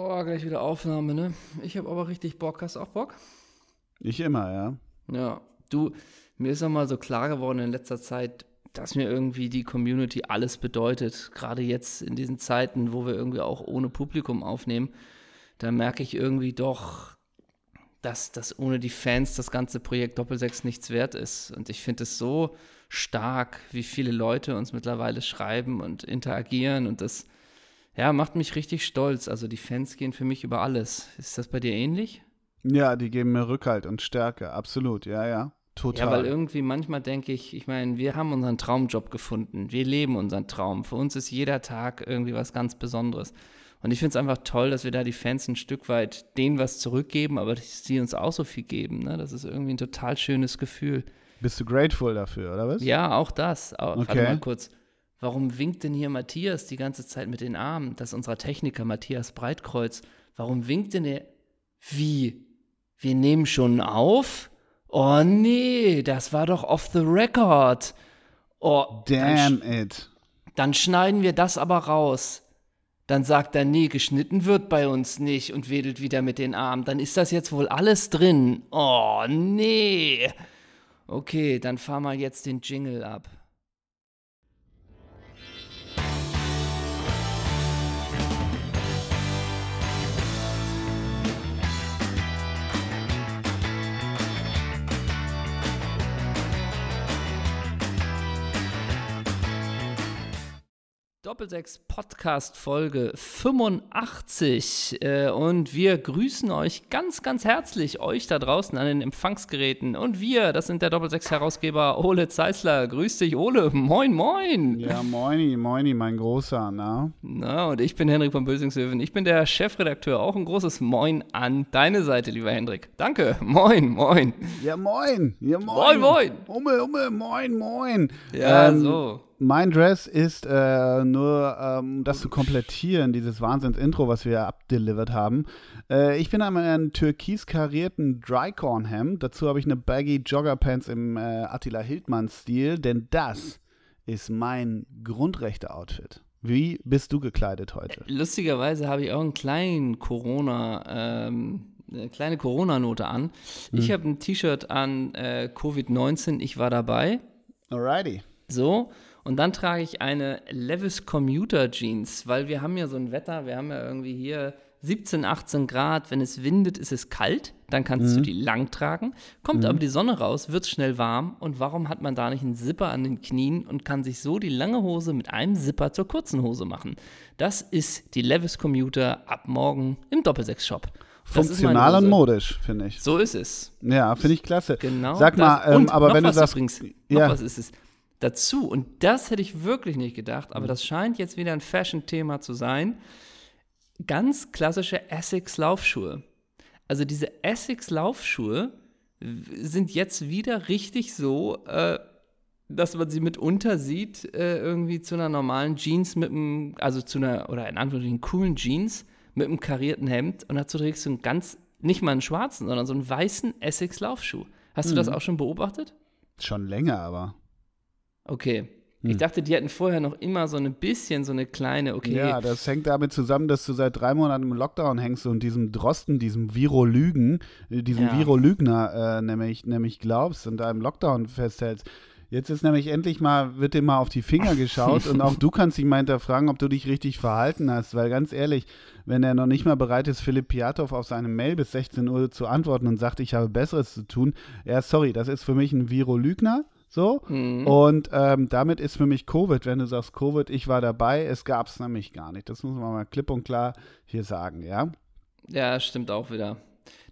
Oh, gleich wieder Aufnahme, ne? Ich habe aber richtig Bock. Hast du auch Bock? Ich immer, ja. Ja. Du, mir ist mal so klar geworden in letzter Zeit, dass mir irgendwie die Community alles bedeutet. Gerade jetzt in diesen Zeiten, wo wir irgendwie auch ohne Publikum aufnehmen, da merke ich irgendwie doch, dass, dass ohne die Fans das ganze Projekt Doppelsechs nichts wert ist. Und ich finde es so stark, wie viele Leute uns mittlerweile schreiben und interagieren. Und das ja, macht mich richtig stolz. Also die Fans gehen für mich über alles. Ist das bei dir ähnlich? Ja, die geben mir Rückhalt und Stärke, absolut, ja, ja. Total. Ja, weil irgendwie manchmal denke ich, ich meine, wir haben unseren Traumjob gefunden. Wir leben unseren Traum. Für uns ist jeder Tag irgendwie was ganz Besonderes. Und ich finde es einfach toll, dass wir da die Fans ein Stück weit denen was zurückgeben, aber dass sie uns auch so viel geben. Ne? Das ist irgendwie ein total schönes Gefühl. Bist du grateful dafür, oder was? Ja, auch das. Auch, okay. Warte mal kurz. Warum winkt denn hier Matthias die ganze Zeit mit den Armen? Das ist unser Techniker Matthias Breitkreuz. Warum winkt denn er? Wie? Wir nehmen schon auf? Oh nee, das war doch off the record. Oh, Damn dann, it. Dann schneiden wir das aber raus. Dann sagt er, nee, geschnitten wird bei uns nicht und wedelt wieder mit den Armen. Dann ist das jetzt wohl alles drin. Oh nee. Okay, dann fahr mal jetzt den Jingle ab. Doppelsechs Podcast Folge 85 äh, und wir grüßen euch ganz, ganz herzlich, euch da draußen an den Empfangsgeräten und wir, das sind der Doppelsechs Herausgeber Ole Zeisler. Grüß dich, Ole. Moin, moin. Ja, moini, moini, mein Großer, na? Na, und ich bin Henrik von Bösingshöfen. Ich bin der Chefredakteur. Auch ein großes Moin an deine Seite, lieber Hendrik. Danke. Moin, moin. Ja, moin. Ja, moin. Moin, moin. Umme, umme, moin, moin. Ja, ähm, so mein Dress ist äh, nur, ähm, das zu komplettieren, dieses Wahnsinns-Intro, was wir abdelivert haben. Äh, ich bin einmal in einem türkis karierten Drycorn-Hemd. Dazu habe ich eine Baggy Joggerpants im äh, Attila Hildmann-Stil, denn das ist mein Grundrechte-Outfit. Wie bist du gekleidet heute? Lustigerweise habe ich auch einen kleinen Corona, ähm, eine kleine Corona-Note an. Ich hm. habe ein T-Shirt an äh, Covid-19, ich war dabei. Alrighty. So, und dann trage ich eine Levis Commuter Jeans, weil wir haben ja so ein Wetter, wir haben ja irgendwie hier 17, 18 Grad. Wenn es windet, ist es kalt. Dann kannst mhm. du die lang tragen. Kommt mhm. aber die Sonne raus, wird schnell warm. Und warum hat man da nicht einen Zipper an den Knien und kann sich so die lange Hose mit einem Zipper zur kurzen Hose machen? Das ist die Levis Commuter ab morgen im Doppelsechs-Shop. Funktional und modisch, finde ich. So ist es. Ja, finde ich klasse. Genau. Sag mal, ähm, aber wenn du sagst. Übrigens, ja. Was ist es dazu. Und das hätte ich wirklich nicht gedacht, aber mhm. das scheint jetzt wieder ein Fashion-Thema zu sein. Ganz klassische Essex-Laufschuhe. Also diese Essex-Laufschuhe sind jetzt wieder richtig so, äh, dass man sie mitunter sieht, äh, irgendwie zu einer normalen Jeans mit einem, also zu einer, oder in Anführungszeichen coolen Jeans mit einem karierten Hemd und dazu trägst du einen ganz, nicht mal einen schwarzen, sondern so einen weißen Essex-Laufschuh. Hast mhm. du das auch schon beobachtet? Schon länger, aber. Okay. Hm. Ich dachte, die hatten vorher noch immer so ein bisschen so eine kleine, okay. Ja, das hängt damit zusammen, dass du seit drei Monaten im Lockdown hängst und diesem Drosten, diesem Virolügen, äh, diesem ja. Virolügner äh, nämlich, nämlich glaubst und da im Lockdown festhältst. Jetzt ist nämlich endlich mal, wird dir mal auf die Finger geschaut und auch du kannst dich mal hinterfragen, ob du dich richtig verhalten hast, weil ganz ehrlich, wenn er noch nicht mal bereit ist, Philipp Piatow auf seine Mail bis 16 Uhr zu antworten und sagt, ich habe Besseres zu tun, ja, sorry, das ist für mich ein Virolügner so. Mhm. Und ähm, damit ist für mich Covid, wenn du sagst Covid, ich war dabei, es gab es nämlich gar nicht. Das muss man mal klipp und klar hier sagen, ja? Ja, stimmt auch wieder.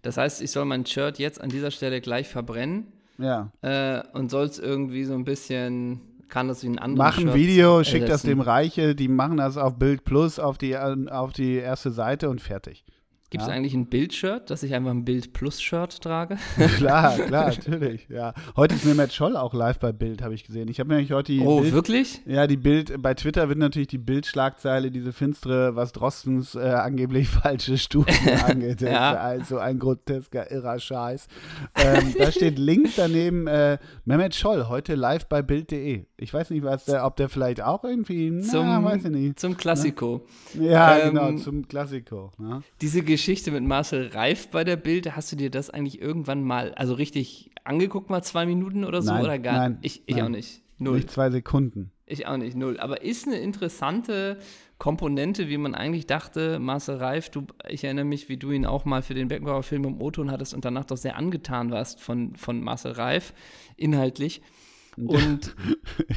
Das heißt, ich soll mein Shirt jetzt an dieser Stelle gleich verbrennen. Ja. Äh, und soll es irgendwie so ein bisschen, kann das wie ein anderes Mach ein Video, schick das dem Reiche, die machen das auf Bild Plus auf die, auf die erste Seite und fertig. Gibt es Ja. eigentlich ein Bild-Shirt, dass ich einfach ein Bild-Plus-Shirt trage? klar, klar, natürlich. Ja. Heute ist Mehmet Scholl auch live bei Bild, habe ich gesehen. Ich habe nämlich heute die oh, Bild, wirklich? Ja, die Bild, bei Twitter wird natürlich die Bildschlagzeile, diese finstere, was Drostens äh, angeblich falsche Studien angeht. Ja. also ein grotesker, irrer Scheiß. Ähm, da steht Link daneben, äh, Mehmet Scholl, heute live bei Bild.de. Ich weiß nicht, was der, ob der vielleicht auch irgendwie, na, Zum- weiß ich nicht. Zum Klassiko. Ja, ähm, genau, zum Klassiko. Ne? Diese Geschichte mit Marcel Reif bei der Bild, hast du dir das eigentlich irgendwann mal, also richtig angeguckt, mal zwei Minuten oder so? Nein, oder gar nein, Ich, ich nein. auch nicht. Null. Nicht zwei Sekunden. Ich auch nicht, null. Aber ist eine interessante Komponente, wie man eigentlich dachte, Marcel Reif, du, ich erinnere mich, wie du ihn auch mal für den Beckenbauer Film im O-Ton hattest und danach doch sehr angetan warst von, von Marcel Reif, inhaltlich. Und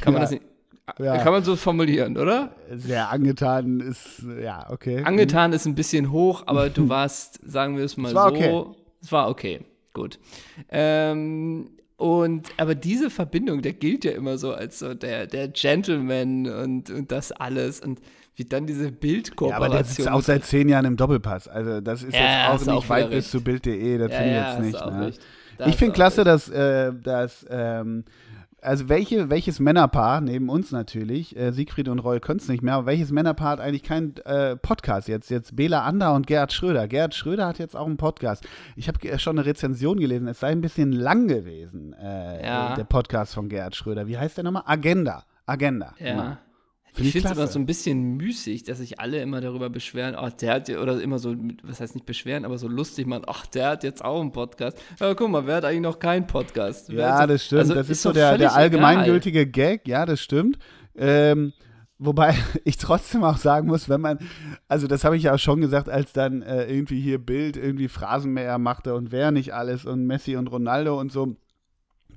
kann man Ja, das nicht, ja. kann man so formulieren, oder? Sehr angetan ist, ja, okay. Angetan ist ein bisschen hoch, aber du warst, sagen wir es mal Es war so, okay. es war okay, gut. Ähm, und aber diese Verbindung, der gilt ja immer so als so der, der Gentleman und, und das alles und wie dann diese Ja, aber Bildkooperation. der sitzt auch seit zehn Jahren im Doppelpass. Also das ist Ja, jetzt auch nicht auch weit wieder bis recht. zu Bild.de, das ja, finde ich jetzt nicht. Ne? recht. Ich finde klasse, recht. dass, äh, dass ähm, also welche, welches Männerpaar, neben uns natürlich, äh, Siegfried und Roy können es nicht mehr, aber welches Männerpaar hat eigentlich keinen äh, Podcast jetzt? Jetzt Bela Ander und Gerhard Schröder. Gerhard Schröder hat jetzt auch einen Podcast. Ich habe äh, schon eine Rezension gelesen, es sei ein bisschen lang gewesen, äh, Ja. der Podcast von Gerhard Schröder. Wie heißt der nochmal? Agenda. Agenda. Ja. Find Ich finde es immer so ein bisschen müßig, dass sich alle immer darüber beschweren, ach, der hat, ja- oder immer so, was heißt nicht beschweren, aber so lustig machen, ach, der hat jetzt auch einen Podcast. Ja, guck mal, wer hat eigentlich noch keinen Podcast? Wer Ja, so- das stimmt. also das ist, ist so der, der allgemeingültige Gag. Ja, das stimmt. Ähm, wobei ich trotzdem auch sagen muss, wenn man, also das habe ich ja auch schon gesagt, als dann äh, irgendwie hier Bild irgendwie Phrasenmäher machte und wer nicht alles und Messi und Ronaldo und so.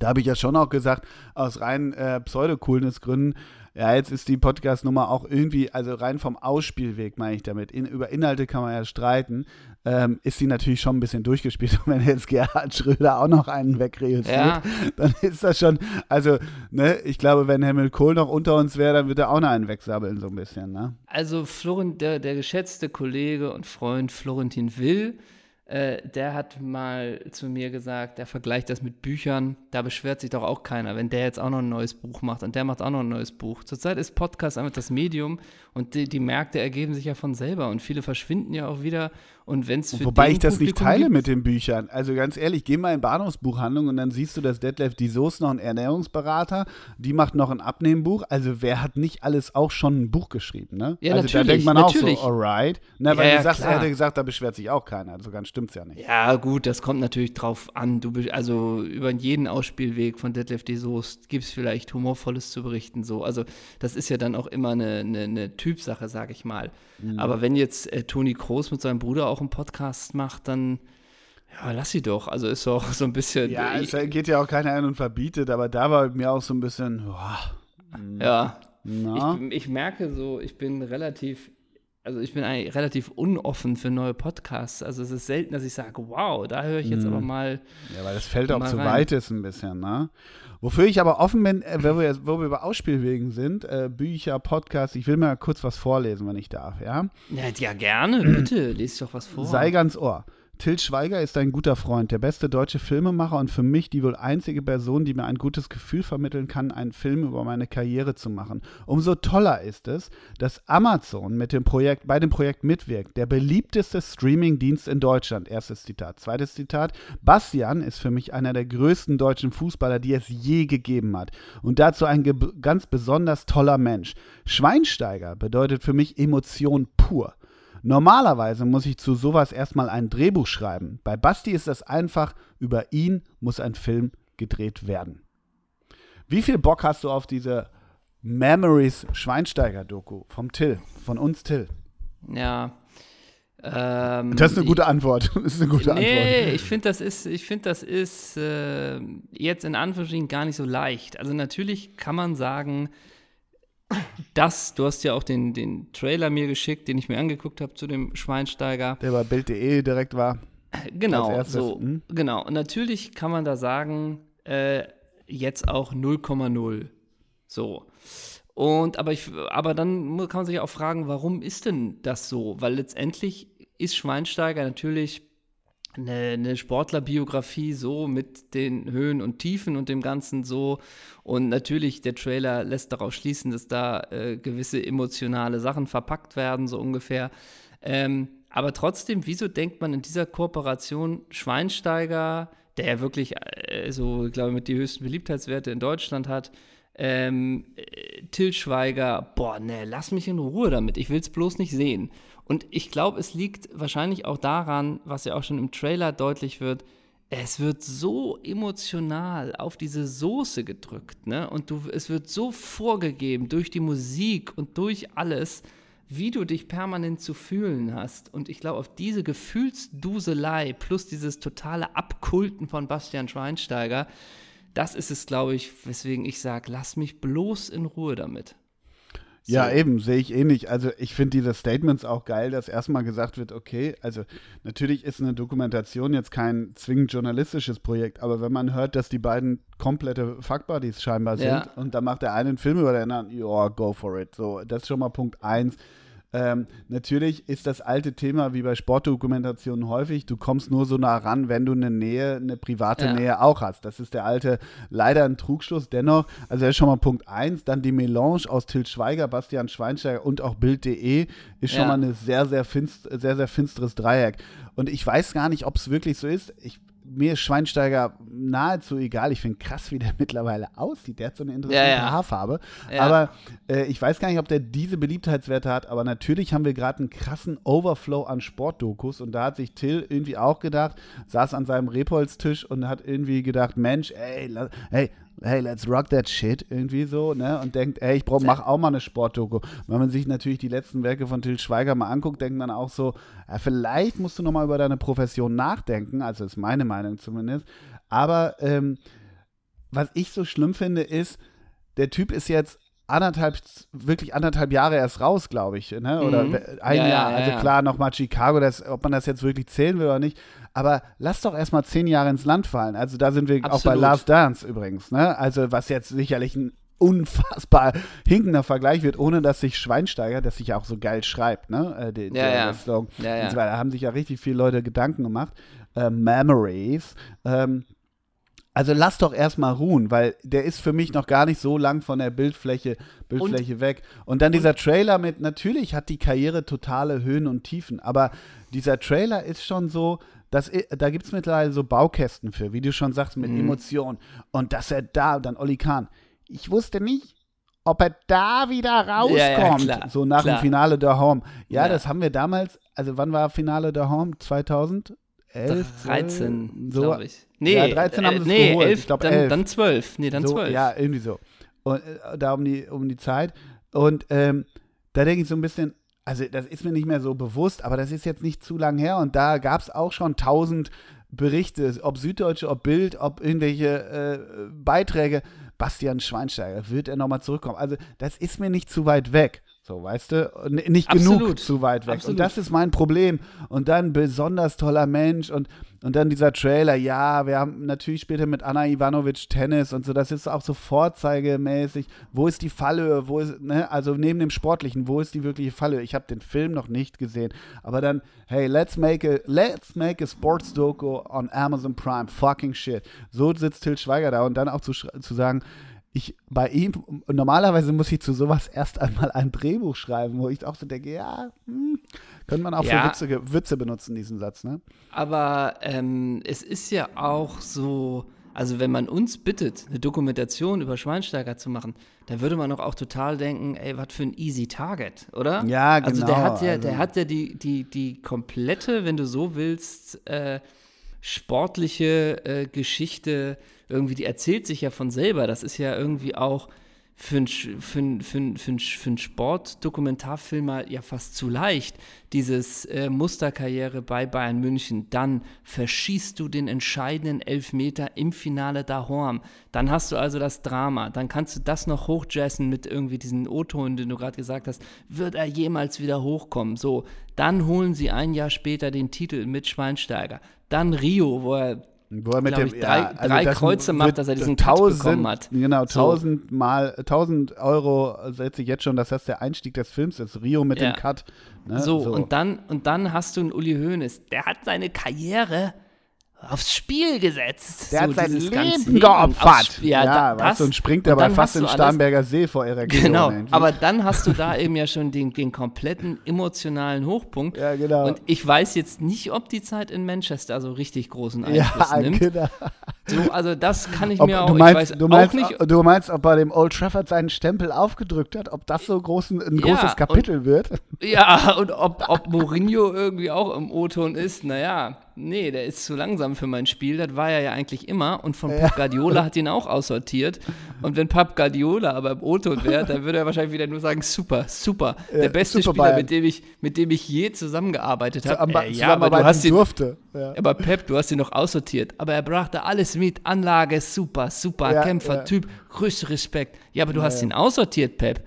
Da habe ich ja schon auch gesagt, aus rein äh, Pseudo-Coolness-Gründen, ja, jetzt ist die Podcast-Nummer auch irgendwie, also rein vom Ausspielweg meine ich damit, in, über Inhalte kann man ja streiten, ähm, ist sie natürlich schon ein bisschen durchgespielt. Und wenn jetzt Gerhard Schröder auch noch einen wegreüssiert, Ja. dann ist das schon, also, ne, ich glaube, wenn Helmut Kohl noch unter uns wäre, dann würde er auch noch einen wegsabbeln, so ein bisschen, ne? Also Florent, der, der geschätzte Kollege und Freund Florentin Will, äh, der hat mal zu mir gesagt, der vergleicht das mit Büchern, da beschwert sich doch auch keiner, wenn der jetzt auch noch ein neues Buch macht und der macht auch noch ein neues Buch. Zurzeit ist Podcast einfach das Medium und die, die Märkte ergeben sich ja von selber und viele verschwinden ja auch wieder und wenn es für Wobei ich das nicht teile mit den Büchern. Also ganz ehrlich, geh mal in Bahnhofsbuchhandlung und dann siehst du, dass Detlef die Soße noch ein Ernährungsberater, die macht noch ein Abnehmbuch. Also wer hat nicht alles auch schon ein Buch geschrieben, ne? Ja, also da denkt man natürlich. auch so, alright. Na, weil Ja, du sagst, er klar. hätte gesagt, da beschwert sich auch keiner. Also ganz stimmt's ja nicht. Ja, gut, das kommt natürlich drauf an. Du, also über jeden Ausspielweg von Detlef de Soest gibt es vielleicht Humorvolles zu berichten. So. Also das ist ja dann auch immer eine, eine, eine Typsache, sage ich mal. Mhm. Aber wenn jetzt äh, Toni Kroos mit seinem Bruder auch einen Podcast macht, dann ja, lass sie doch. Also ist doch so ein bisschen. Ja, es geht ja auch keiner ein und verbietet, aber da war mir auch so ein bisschen, boah, ja. Ich, ich merke so, ich bin relativ, also ich bin eigentlich relativ unoffen für neue Podcasts. Also es ist selten, dass ich sage, wow, da höre ich jetzt Mhm. aber mal. Ja, weil das fällt auch zu rein. weit ist ein bisschen, ne? Wofür ich aber offen bin, äh, wo wir, wo wir über Ausspielwegen sind, äh, Bücher, Podcasts, ich will mal kurz was vorlesen, wenn ich darf, ja? Ja, ja gerne, bitte, lest doch was vor. Sei ganz Ohr. Till Schweiger ist ein guter Freund, der beste deutsche Filmemacher und für mich die wohl einzige Person, die mir ein gutes Gefühl vermitteln kann, einen Film über meine Karriere zu machen. Umso toller ist es, dass Amazon mit dem Projekt, bei dem Projekt mitwirkt, der beliebteste Streamingdienst in Deutschland. Erstes Zitat. Zweites Zitat. Bastian ist für mich einer der größten deutschen Fußballer, die es je gegeben hat. Und dazu ein ganz besonders toller Mensch. Schweinsteiger bedeutet für mich Emotion pur. Normalerweise muss ich zu sowas erstmal ein Drehbuch schreiben. Bei Basti ist das einfach, über ihn muss ein Film gedreht werden. Wie viel Bock hast du auf diese Memories Schweinsteiger-Doku vom Till, von uns Till? Ja. Ähm, Das ist eine gute Antwort. Das ist eine gute Nee, Antwort. ich finde, das ist, ich finde, das ist äh, jetzt in Anführungsstrichen gar nicht so leicht. Also natürlich kann man sagen, dass, du hast ja auch den, den Trailer mir geschickt, den ich mir angeguckt habe zu dem Schweinsteiger. Der bei Bild.de direkt war. Genau, so. hm? Genau. Und natürlich kann man da sagen, äh, jetzt auch 0,0. So. Und aber ich, aber dann kann man sich auch fragen, warum ist denn das so? Weil letztendlich ist Schweinsteiger natürlich eine, eine Sportlerbiografie so mit den Höhen und Tiefen und dem Ganzen so. Und natürlich, der Trailer lässt darauf schließen, dass da äh, gewisse emotionale Sachen verpackt werden, so ungefähr. Ähm, aber trotzdem, wieso denkt man in dieser Kooperation Schweinsteiger, der ja wirklich äh, so, glaube ich, mit die höchsten Beliebtheitswerte in Deutschland hat, ähm, äh, Till Schweiger, boah, ne, lass mich in Ruhe damit, ich will es bloß nicht sehen. Und ich glaube, es liegt wahrscheinlich auch daran, was ja auch schon im Trailer deutlich wird, es wird so emotional auf diese Soße gedrückt, ne? Und du, es wird so vorgegeben durch die Musik und durch alles, wie du dich permanent zu fühlen hast. Und ich glaube, auf diese Gefühlsduselei plus dieses totale Abkulten von Bastian Schweinsteiger, das ist es, glaube ich, weswegen ich sage, lass mich bloß in Ruhe damit. So. Ja, eben, sehe ich ähnlich. Also ich finde diese Statements auch geil, dass erstmal gesagt wird, okay, also natürlich ist eine Dokumentation jetzt kein zwingend journalistisches Projekt, aber wenn man hört, dass die beiden komplette Fuckbuddies scheinbar sind ja. und dann macht der eine einen Film über den anderen, ja, go for it. So, das ist schon mal Punkt eins. Ähm, natürlich ist das alte Thema wie bei Sportdokumentationen häufig, du kommst nur so nah ran, wenn du eine Nähe, eine private ja. Nähe auch hast. Das ist der alte, leider ein Trugschluss. Dennoch, also das ist schon mal Punkt 1. Dann die Melange aus Til Schweiger, Bastian Schweinsteiger und auch Bild.de ist schon ja. mal ein sehr, sehr, finst, sehr, sehr finsteres Dreieck. Und ich weiß gar nicht, ob es wirklich so ist. Ich mir ist Schweinsteiger nahezu egal. Ich finde krass, wie der mittlerweile aussieht. Der hat so eine interessante ja, ja. Haarfarbe. Ja. Aber äh, ich weiß gar nicht, ob der diese Beliebtheitswerte hat. Aber natürlich haben wir gerade einen krassen Overflow an Sportdokus. Und da hat sich Till irgendwie auch gedacht, saß an seinem Repolz-Tisch und hat irgendwie gedacht, Mensch, ey, hey, hey, let's rock that shit, irgendwie so, ne? Und denkt, ey, ich brauch, mach auch mal eine Sportdoku. Wenn man sich natürlich die letzten Werke von Till Schweiger mal anguckt, denkt man auch so, ja, vielleicht musst du noch mal über deine Profession nachdenken, also ist meine Meinung zumindest. Aber ähm, was ich so schlimm finde, ist, der Typ ist jetzt anderthalb, wirklich anderthalb Jahre erst raus, glaube ich, ne? Oder mhm. ein ja, Jahr. Ja, ja, also klar, nochmal Chicago, das, ob man das jetzt wirklich zählen will oder nicht. Aber lass doch erstmal zehn Jahre ins Land fallen. Also da sind wir Absolut. auch bei Last Dance übrigens, ne? Also was jetzt sicherlich ein unfassbar hinkender Vergleich wird, ohne dass sich Schweinsteiger, das sich ja auch so geil schreibt, ne? Äh, den, ja, ja. Slogan. Ja, ja. Da haben sich ja richtig viele Leute Gedanken gemacht. Äh, Memories. Ähm, also lass doch erstmal ruhen, weil der ist für mich noch gar nicht so lang von der Bildfläche, Bildfläche und, weg. Und dann dieser Trailer mit, natürlich hat die Karriere totale Höhen und Tiefen, aber dieser Trailer ist schon so, dass, da gibt es mittlerweile so Baukästen für, wie du schon sagst, mit mhm. Emotionen. Und dass er da, dann Olli Kahn. Ich wusste nicht, ob er da wieder rauskommt. Ja, ja, so nach klar. dem Finale der Home. Ja, ja, das haben wir damals, also wann war Finale der Home? 2000? 11, 13, so, glaube ich. Nee, ja, 13 haben äh, nee, geholt. 11, ich glaube, dann, 11. dann 12. Nee, dann so, 12. Ja, irgendwie so. Und äh, da um die, um die Zeit. Und ähm, da denke ich so ein bisschen, also das ist mir nicht mehr so bewusst, aber das ist jetzt nicht zu lang her. Und da gab es auch schon tausend Berichte, ob Süddeutsche, ob Bild, ob irgendwelche äh, Beiträge. Bastian Schweinsteiger, wird er nochmal zurückkommen? Also das ist mir nicht zu weit weg. So, weißt du? Nicht Absolut. genug zu weit weg. Absolut. Und das ist mein Problem. Und dann besonders toller Mensch und, und dann dieser Trailer. Ja, wir haben natürlich später mit Anna Ivanovic Tennis und so. Das ist auch so vorzeigemäßig. Wo ist die Fallhöhe? Wo ist, ne? Also neben dem Sportlichen, wo ist die wirkliche Fallhöhe? Ich habe den Film noch nicht gesehen. Aber dann, hey, let's make a, let's make a sports doku on Amazon Prime. Fucking shit. So sitzt Till Schweiger da und dann auch zu, zu sagen, ich bei ihm, normalerweise muss ich zu sowas erst einmal ein Drehbuch schreiben, wo ich auch so denke, ja, hm, könnte man auch ja, für Witze, Witze benutzen, diesen Satz, ne? Aber ähm, es ist ja auch so, also wenn man uns bittet, eine Dokumentation über Schweinsteiger zu machen, dann würde man doch auch total denken, ey, was für ein easy Target, oder? Ja, genau. Also der hat ja, also. der hat ja die, die, die komplette, wenn du so willst, äh, sportliche äh, Geschichte irgendwie, die erzählt sich ja von selber. Das ist ja irgendwie auch für einen für für für für Sportdokumentarfilm ja fast zu leicht. Dieses äh, Musterkarriere bei Bayern München, dann verschießt du den entscheidenden Elfmeter im Finale da Horm. Dann hast du also das Drama. Dann kannst du das noch hochjazzen mit irgendwie diesen O-Ton, den du gerade gesagt hast. Wird er jemals wieder hochkommen? So, dann holen sie ein Jahr später den Titel mit Schweinsteiger. Dann Rio, wo er Wo er mit dem, ich, drei- ja, drei das Kreuze macht, dass er diesen Cut tausend, bekommen hat. Genau, So. tausend mal, tausend Euro setze ich jetzt schon, dass das der Einstieg des Films ist. Rio mit Ja. dem Cut. Ne? So, Und, dann, und dann hast du einen Uli Hoeneß, der hat seine Karriere aufs Spiel gesetzt. Der so hat sein Leben geopfert. aufs- Ja, Ja, da, weißt du, und springt und dabei fast in Starnberger See vor Erektion. Genau, irgendwie. aber dann hast du da eben ja schon den, den kompletten emotionalen Hochpunkt. Ja, genau. Und ich weiß jetzt nicht, ob die Zeit in Manchester so richtig großen Einfluss ja, nimmt. genau. So, also das kann ich Ob, mir auch, du, ich meinst, weiß du, auch meinst, nicht. du meinst, ob bei dem Old Trafford seinen Stempel aufgedrückt hat, ob das so groß, ein, Ja, großes und- Kapitel wird? Ja, und ob, ob Mourinho irgendwie auch im O-Ton ist, naja, nee, der ist zu langsam für mein Spiel, das war er ja eigentlich immer. Und von Pep Guardiola hat ihn auch aussortiert. Und wenn Pep Guardiola aber im O-Ton wäre, dann würde er wahrscheinlich wieder nur sagen, super, super, der Ja, beste super Spieler, Bayern. mit dem, ich, mit dem ich je zusammengearbeitet habe. Zusammen- Äh, ja, aber du hast ihn, durfte. Ja. aber Pep, du hast ihn noch aussortiert. Aber er brachte alles mit. Anlage, super, super. Ja, Kämpfer, ja. Typ, größter Respekt. Ja, aber du hast ihn aussortiert, Pep.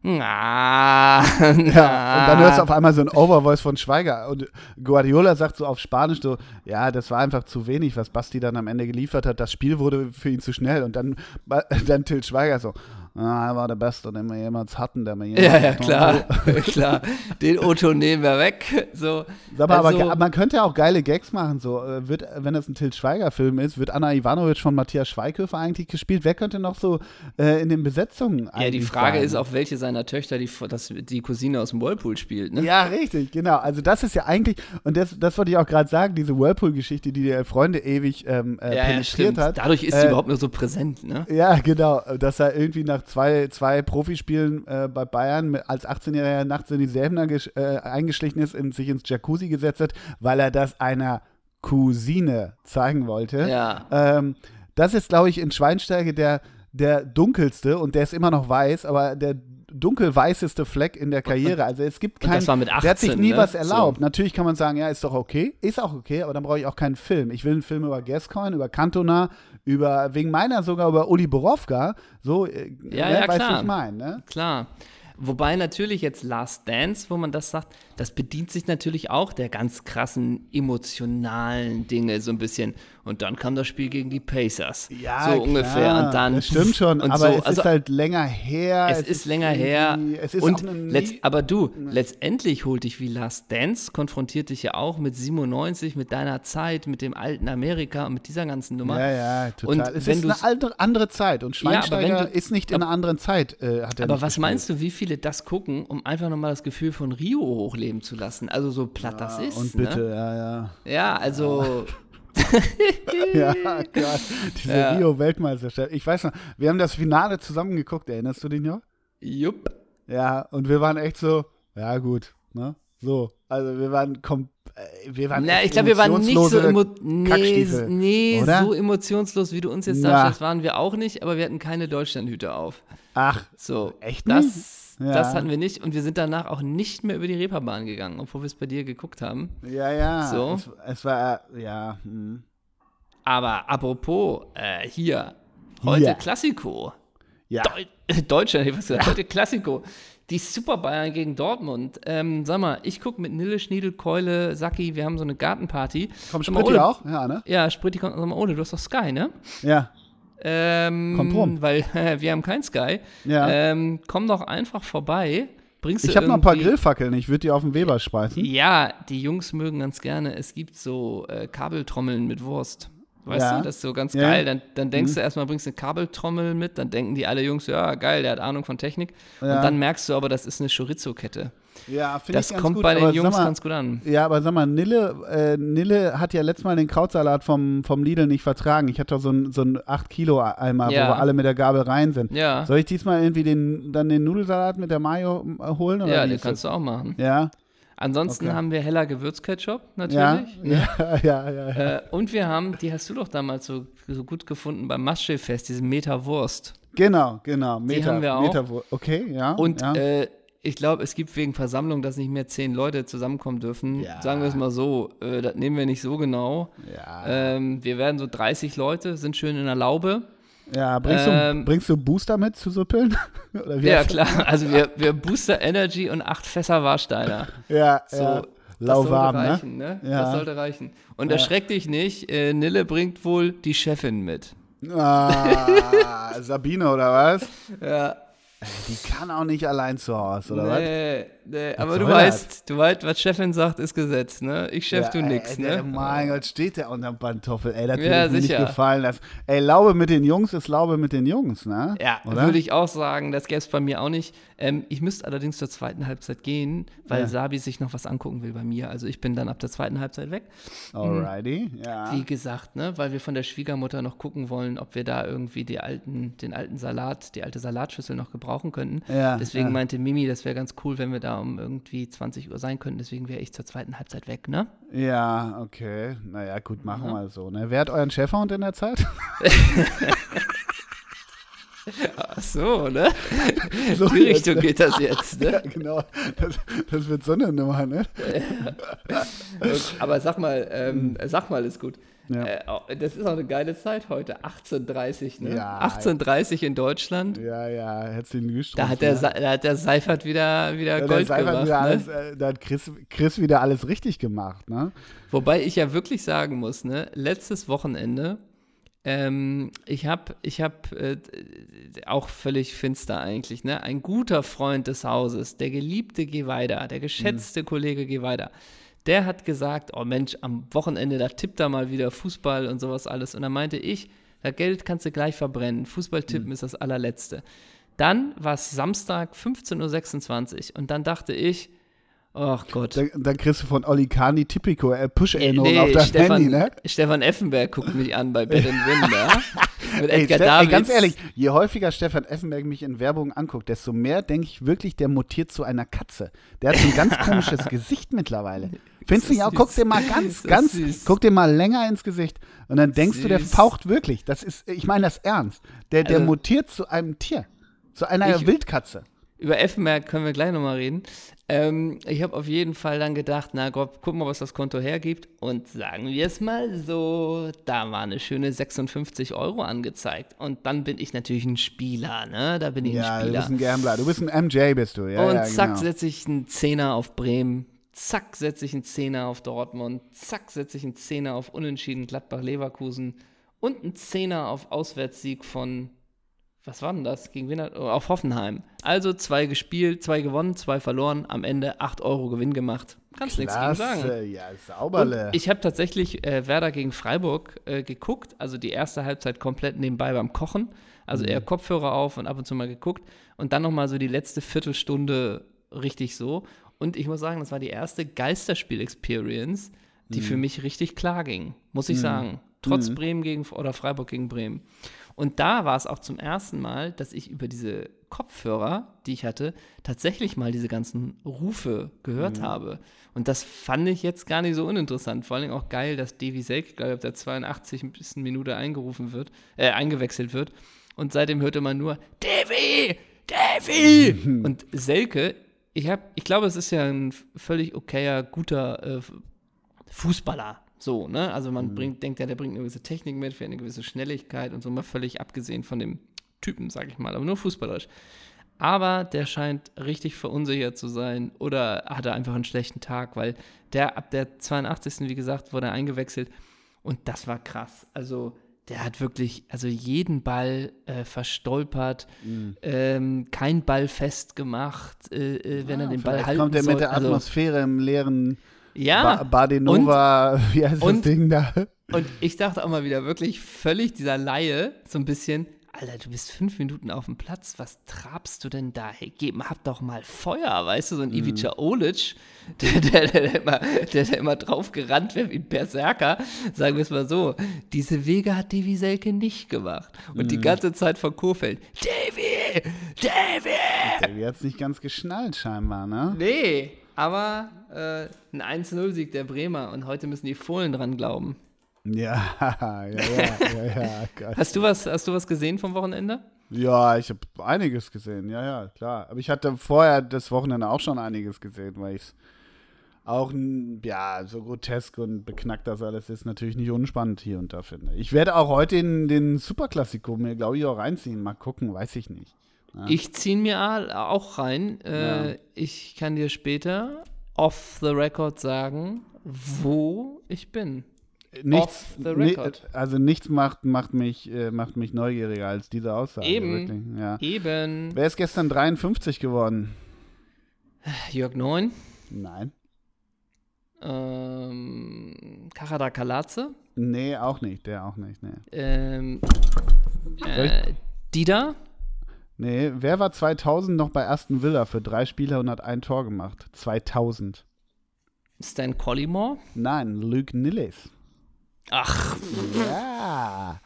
Na, na. Ja, und dann hörst du auf einmal so ein Overvoice von Schweiger. Und Guardiola sagt so auf Spanisch so, ja, das war einfach zu wenig, was Basti dann am Ende geliefert hat. Das Spiel wurde für ihn zu schnell. Und dann, dann Till Schweiger so, ah, er war der Beste, den wir jemals hatten. Der wir jemals Ja, ja, hatten." klar, klar. Den Otto nehmen wir weg. So. Sag mal, Also- aber man könnte ja auch geile Gags machen. So, Äh, wird, wenn das ein Till Schweiger-Film ist, wird Anna Ivanovic von Matthias Schweighöfer eigentlich gespielt? Wer könnte noch so äh, in den Besetzungen Ja, die Frage sein? ist auch, welche seiner Töchter die, das, die Cousine aus dem Whirlpool spielt. Ne? Ja, richtig, genau. Also das ist ja eigentlich, und das, das wollte ich auch gerade sagen, diese Whirlpool-Geschichte, die die Freunde ewig ähm, äh, ja, ja, penetriert stimmt. hat. Dadurch ist sie Äh, überhaupt nur so präsent. Ne? Ja, genau. Dass er irgendwie nach zwei, zwei Profispielen äh, bei Bayern mit, als 18-Jähriger nachts in die Säbener äh, eingeschlichen ist und sich ins Jacuzzi gesetzt hat, weil er das einer Cousine zeigen wollte. Ja. Ähm, das ist, glaube ich, in Schweinsteiger der, der dunkelste und der ist immer noch weiß, aber der dunkelweißeste Fleck in der Karriere. Also es gibt keinen, das war mit der hat sich 18, nie ne? was erlaubt. So. Natürlich kann man sagen, ja, ist doch okay, ist auch okay, aber dann brauche ich auch keinen Film. Ich will einen Film über Gascoigne, über Cantona, über, wegen meiner sogar über Uli Borowka, so, äh, Ja, ja, weißt du, was ich meine, ne? Klar. Wobei natürlich jetzt Last Dance, wo man das sagt, das bedient sich natürlich auch der ganz krassen emotionalen Dinge so ein bisschen. Und dann kam das Spiel gegen die Pacers. Ja, so ungefähr. klar, Und dann. Das stimmt schon, und aber so. es also, ist halt länger her. es ist länger her. Es ist und letzt, aber du, letztendlich holt dich wie Last Dance, konfrontiert dich ja auch mit 97, mit deiner Zeit, mit dem alten Amerika und mit dieser ganzen Nummer. Ja, ja, total. Und es wenn ist eine andere, Zeit und Ja, Schweinsteiger du- ist nicht in einer anderen Zeit, äh, hat er Aber was gespielt. meinst du, wie viele das gucken, um einfach nochmal das Gefühl von Rio hochleben zu lassen? Also so platt das ist. Und bitte, Ne? ja, ja. Ja, also. Ja, Gott, diese Ja. Rio-Weltmeisterschaft. Ich weiß noch, wir haben das Finale zusammen geguckt, erinnerst du dich noch? Jupp. Ja, und wir waren echt so, ja gut, ne? So, also wir waren kom äh, wir waren Na, ich glaube, wir waren nicht so, emo nee, nee so emotionslos, wie du uns jetzt Na. darstellst, waren wir auch nicht, aber wir hatten keine Deutschlandhüte auf. Ach, So, Echt das, nicht? das Ja. hatten wir nicht und wir sind danach auch nicht mehr über die Reeperbahn gegangen, obwohl wir es bei dir geguckt haben. ja, ja. So. Es, es war, ja, hm. Aber apropos, äh, hier, heute Ja. Klassiko. ja. Deu Deutschland, ich weiß nicht, heute Klassiko. Die Super Bayern gegen Dortmund. Ähm, sag mal, ich gucke mit Nille, Schniedel, Keule, Sacki, wir haben so eine Gartenparty. Kommt Spritti Ole- auch? Ja, ne? Ja, Spritti kommt, sag mal, Ole, du hast doch Sky, ne? Ja. Ähm, Kommt rum. Weil wir haben kein Sky. Ja. Ähm, komm doch einfach vorbei. Bringst du Ich habe noch ein paar Grillfackeln, ich würde die auf den Weber speisen. Ja, die Jungs mögen ganz gerne. Es gibt so äh, Kabeltrommeln mit Wurst. Weißt Ja. du, das ist so ganz Ja. Mhm. geil. Dann, dann denkst du erstmal, bringst eine Kabeltrommel mit, dann denken die alle Jungs, ja, geil, der hat Ahnung von Technik. Ja. Und dann merkst du aber, das ist eine Chorizo-Kette. Ja, finde ich Das ganz kommt gut. bei den Jungs mal, ganz gut an. Ja, aber sag mal, Nille, äh, Nille hat ja letztes Mal den Krautsalat vom, vom Lidl nicht vertragen. Ich hatte doch so ein, so ein 8-Kilo-Eimer, Ja. wo wir alle mit der Gabel rein sind. Ja, Soll ich diesmal irgendwie den, dann den Nudelsalat mit der Mayo äh, holen? Oder ja den kannst du auch machen. Ja, Ansonsten Okay. haben wir heller Gewürzketchup, ja, natürlich. ne? ja, ja, ja, ja. Äh, und wir haben, die hast du doch damals so, so gut gefunden beim Maschsee-Fest, diese Meter-Wurst. Genau, genau. Meter, haben wir auch. Meter, okay, ja. Und ja. äh, ich glaube, es gibt wegen Versammlung, dass nicht mehr zehn Leute zusammenkommen dürfen. Ja. Sagen wir es mal so, äh, das nehmen wir nicht so genau. ja. Ähm, wir werden so 30 Leute, sind schön in der Laube. Ja, bringst, ähm, du, bringst du Booster mit zu wie Ja, klar. Also wir, wir Booster Energy und acht Fässer Warsteiner. Ja, So, ja. lauwarm, das ne? Reichen, ne? Ja. Das sollte reichen. Und erschreck dich nicht, äh, Nille bringt wohl die Chefin mit. Ah, Sabine oder was? Ja. Die kann auch nicht allein zu Hause, oder was? Nee, aber du das? weißt, du weißt, was Chefin sagt, ist Gesetz, ne? Ich Chef, du Ja, nix, ey, ne? Mein Gott, steht der unterm Pantoffel. Ey, das Ja, mir nicht gefallen lassen. Ey, Laube mit den Jungs ist Laube mit den Jungs, ne? Ja, würde ich auch sagen, das gäbe es bei mir auch nicht. Ähm, ich müsste allerdings zur zweiten Halbzeit gehen, weil Ja. Sabi sich noch was angucken will bei mir. Also ich bin dann ab der zweiten Halbzeit weg. Alrighty, ja. Wie gesagt, ne, weil wir von der Schwiegermutter noch gucken wollen, ob wir da irgendwie die alten, den alten Salat, die alte Salatschüssel noch gebrauchen könnten. Ja, Deswegen meinte Mimi, das wäre ganz cool, wenn wir da um irgendwie 20 Uhr sein könnten. Deswegen wäre ich zur zweiten Halbzeit weg, ne? Ja, okay. Naja, gut, machen wir so. Ne? Wer hat euren Schäferhund in der Zeit? Ach so, ne? So Die jetzt, Richtung ne? geht das jetzt, Ja, ne? genau. Das, das wird so eine Nummer, ne? Aber sag mal, ähm, sag mal, ist gut. Ja. Äh, das ist auch eine geile Zeit heute. 18.30 ne? Ja. 18.30 in Deutschland. Ja, ja, herzlichen Glückwunsch. Da hat der, da hat der Seifert wieder, wieder ja, der Gold Seifert gemacht. wieder Ne? alles, äh, da hat Chris, Chris wieder alles richtig gemacht, ne? Wobei ich ja wirklich sagen muss, ne, letztes Wochenende, ähm, ich habe, ich habe äh, auch völlig finster eigentlich, ne, ein guter Freund des Hauses, der geliebte Geweida, der geschätzte Kollege Geweida, der hat gesagt, oh Mensch, am Wochenende, da tippt er mal wieder Fußball und sowas alles. Und dann meinte ich, das Geld kannst du gleich verbrennen, Fußball tippen ist das allerletzte. Dann war es Samstag 15.26 Uhr und dann dachte ich, ach Gott. Dann, dann kriegst du von Olli Kahn die Typico äh, Push-Erinnerung nee, auf dein Stefan, Handy, ne? Stefan Effenberg guckt mich an bei Bet Win, ja? Mit Ey, Edgar Ste- ey, Davids. ganz ehrlich, je häufiger Stefan Effenberg mich in Werbung anguckt, desto mehr denke ich wirklich, der mutiert zu einer Katze. Der hat so ein ganz komisches Gesicht mittlerweile. Findest du nicht auch? Guck dir mal ganz, ganz, süß. guck dir mal länger ins Gesicht und dann denkst du, der Süß. faucht wirklich. Das ist, ich meine das ernst. Der, der Also- mutiert zu einem Tier, zu einer Ich- Wildkatze. Über Effenberg können wir gleich nochmal reden. Ähm, ich habe auf jeden Fall dann gedacht, na Gott, guck mal, was das Konto hergibt. Und sagen wir es mal so, da war eine schöne 56 Euro angezeigt. Und dann bin ich natürlich ein Spieler, ne? Da bin ich Ja, ein du Spieler. bist ein Gambler. Du bist ein MJ, bist du. Ja, und ja, zack, genau. setze ich einen Zehner auf Bremen. Zack, setze ich einen Zehner auf Dortmund. Zack, setze ich einen Zehner auf Unentschieden Gladbach-Leverkusen. Und einen Zehner auf Auswärtssieg von, was war denn das? Gegen wen? hat- oh, Auf Hoffenheim. Also zwei gespielt, zwei gewonnen, zwei verloren. Am Ende 8 Euro Gewinn gemacht. Kannst nichts gegen sagen. Ja, Und sauberle. ich habe tatsächlich äh, Werder gegen Freiburg äh, geguckt, also die erste Halbzeit komplett nebenbei beim Kochen, also eher Kopfhörer auf und ab und zu mal geguckt und dann nochmal so die letzte Viertelstunde richtig so. Und ich muss sagen, das war die erste Geisterspiel-Experience, die für mich richtig klar ging, muss ich sagen. Trotz Bremen gegen oder Freiburg gegen Bremen. Und da war es auch zum ersten Mal, dass ich über diese Kopfhörer, die ich hatte, tatsächlich mal diese ganzen Rufe gehört habe. Und das fand ich jetzt gar nicht so uninteressant. Vor allem auch geil, dass Davy Selke, glaube ich, ab der 82. Minute eingerufen wird, äh, eingewechselt wird. Und seitdem hörte man nur Davy, Davy. Und Selke, ich habe, ich glaube, es ist ja ein völlig okayer, guter äh, Fußballer. So, ne? Also man bringt, denkt ja, der bringt eine gewisse Technik mit, für eine gewisse Schnelligkeit und so mal völlig abgesehen von dem Typen, sag ich mal, aber nur fußballerisch. Aber der scheint richtig verunsichert zu sein oder hatte einfach einen schlechten Tag, weil der ab der 82. wie gesagt wurde er eingewechselt und das war krass. Also der hat wirklich, also jeden Ball äh, verstolpert, ähm, kein Ball festgemacht, äh, äh, wenn er den Ball halten kommt er soll. mit der also, Atmosphäre im leeren ja, ba Badenova, wie heißt das und- Ding da? Und ich dachte auch mal wieder wirklich völlig dieser Laie, so ein bisschen, Alter, du bist fünf Minuten auf dem Platz, was trabst du denn da? Hey, gib, hab doch mal Feuer, weißt du, so ein Ivica Olic, der, der, der, immer, der, der immer drauf gerannt wäre wie ein Berserker, sagen wir es mal so. Diese Wege hat Davy Selke nicht gemacht. Und die ganze Zeit von Kofeld, Davy, Davy! Hat es nicht ganz geschnallt scheinbar, ne? Nee, aber äh, ein 1-0-Sieg der Bremer und heute müssen die Fohlen dran glauben. Ja, ja, ja, ja, ja, Gott. Hast du was, hast du was gesehen vom Wochenende? Ja, ich habe einiges gesehen, ja, ja, klar. Aber ich hatte vorher das Wochenende auch schon einiges gesehen, weil ich es auch, ja, so grotesk und beknackt das alles ist, natürlich nicht unspannend hier und da finde. Ich werde auch heute den, den Superklassiko mir, glaube ich, auch reinziehen. Mal gucken, weiß ich nicht. Ich ziehe mir auch rein. Äh, Ja. Ich kann dir später off the record sagen, wo ich bin. Nichts, also nichts macht, macht, mich, äh, macht mich neugieriger als diese Aussage. Eben. Ja. Eben. Wer ist gestern 53 geworden? Jörg Neun, Nein. ähm, Karada Kalatze, Nee, auch nicht. Der auch nicht. Nee. ähm, äh, Dida, nee, wer war 2000 noch bei Aston Villa für drei Spiele und hat ein Tor gemacht? 2000. Stan Collymore. Nein, Luke Nilles. Ach, Ja.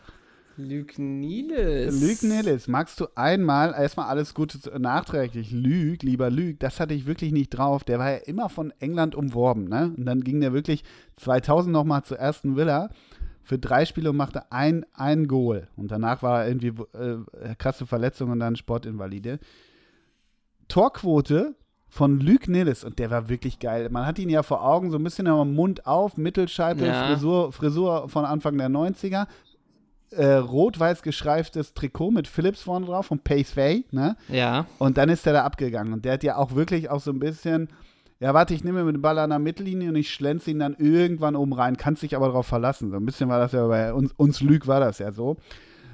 Luke Niles. Luke Nilles, magst du einmal, erstmal alles Gute zu- nachträglich, Luke, lieber Luke, das hatte ich wirklich nicht drauf. Der war ja immer von England umworben, ne? Und dann ging der wirklich 2000 nochmal zur ersten Villa für drei Spiele und machte ein, ein Goal. Und danach war er irgendwie äh, krasse Verletzung und dann Sportinvalide. Torquote von Luke Nilles und der war wirklich geil. Man hat ihn ja vor Augen, so ein bisschen am Mund auf, Mittelscheitel, Ja. Frisur, Frisur von Anfang der 90er. Äh, rot-weiß gestreiftes Trikot mit Philips vorne drauf von Pace Way, ne? Ja, Und dann ist er da abgegangen. Und der hat ja auch wirklich auch so ein bisschen, ja, warte, ich nehme mir den Ball an der Mittellinie und ich schlänze ihn dann irgendwann oben rein, kann sich aber darauf verlassen. So ein bisschen war das ja bei uns, uns Lüg war das ja so.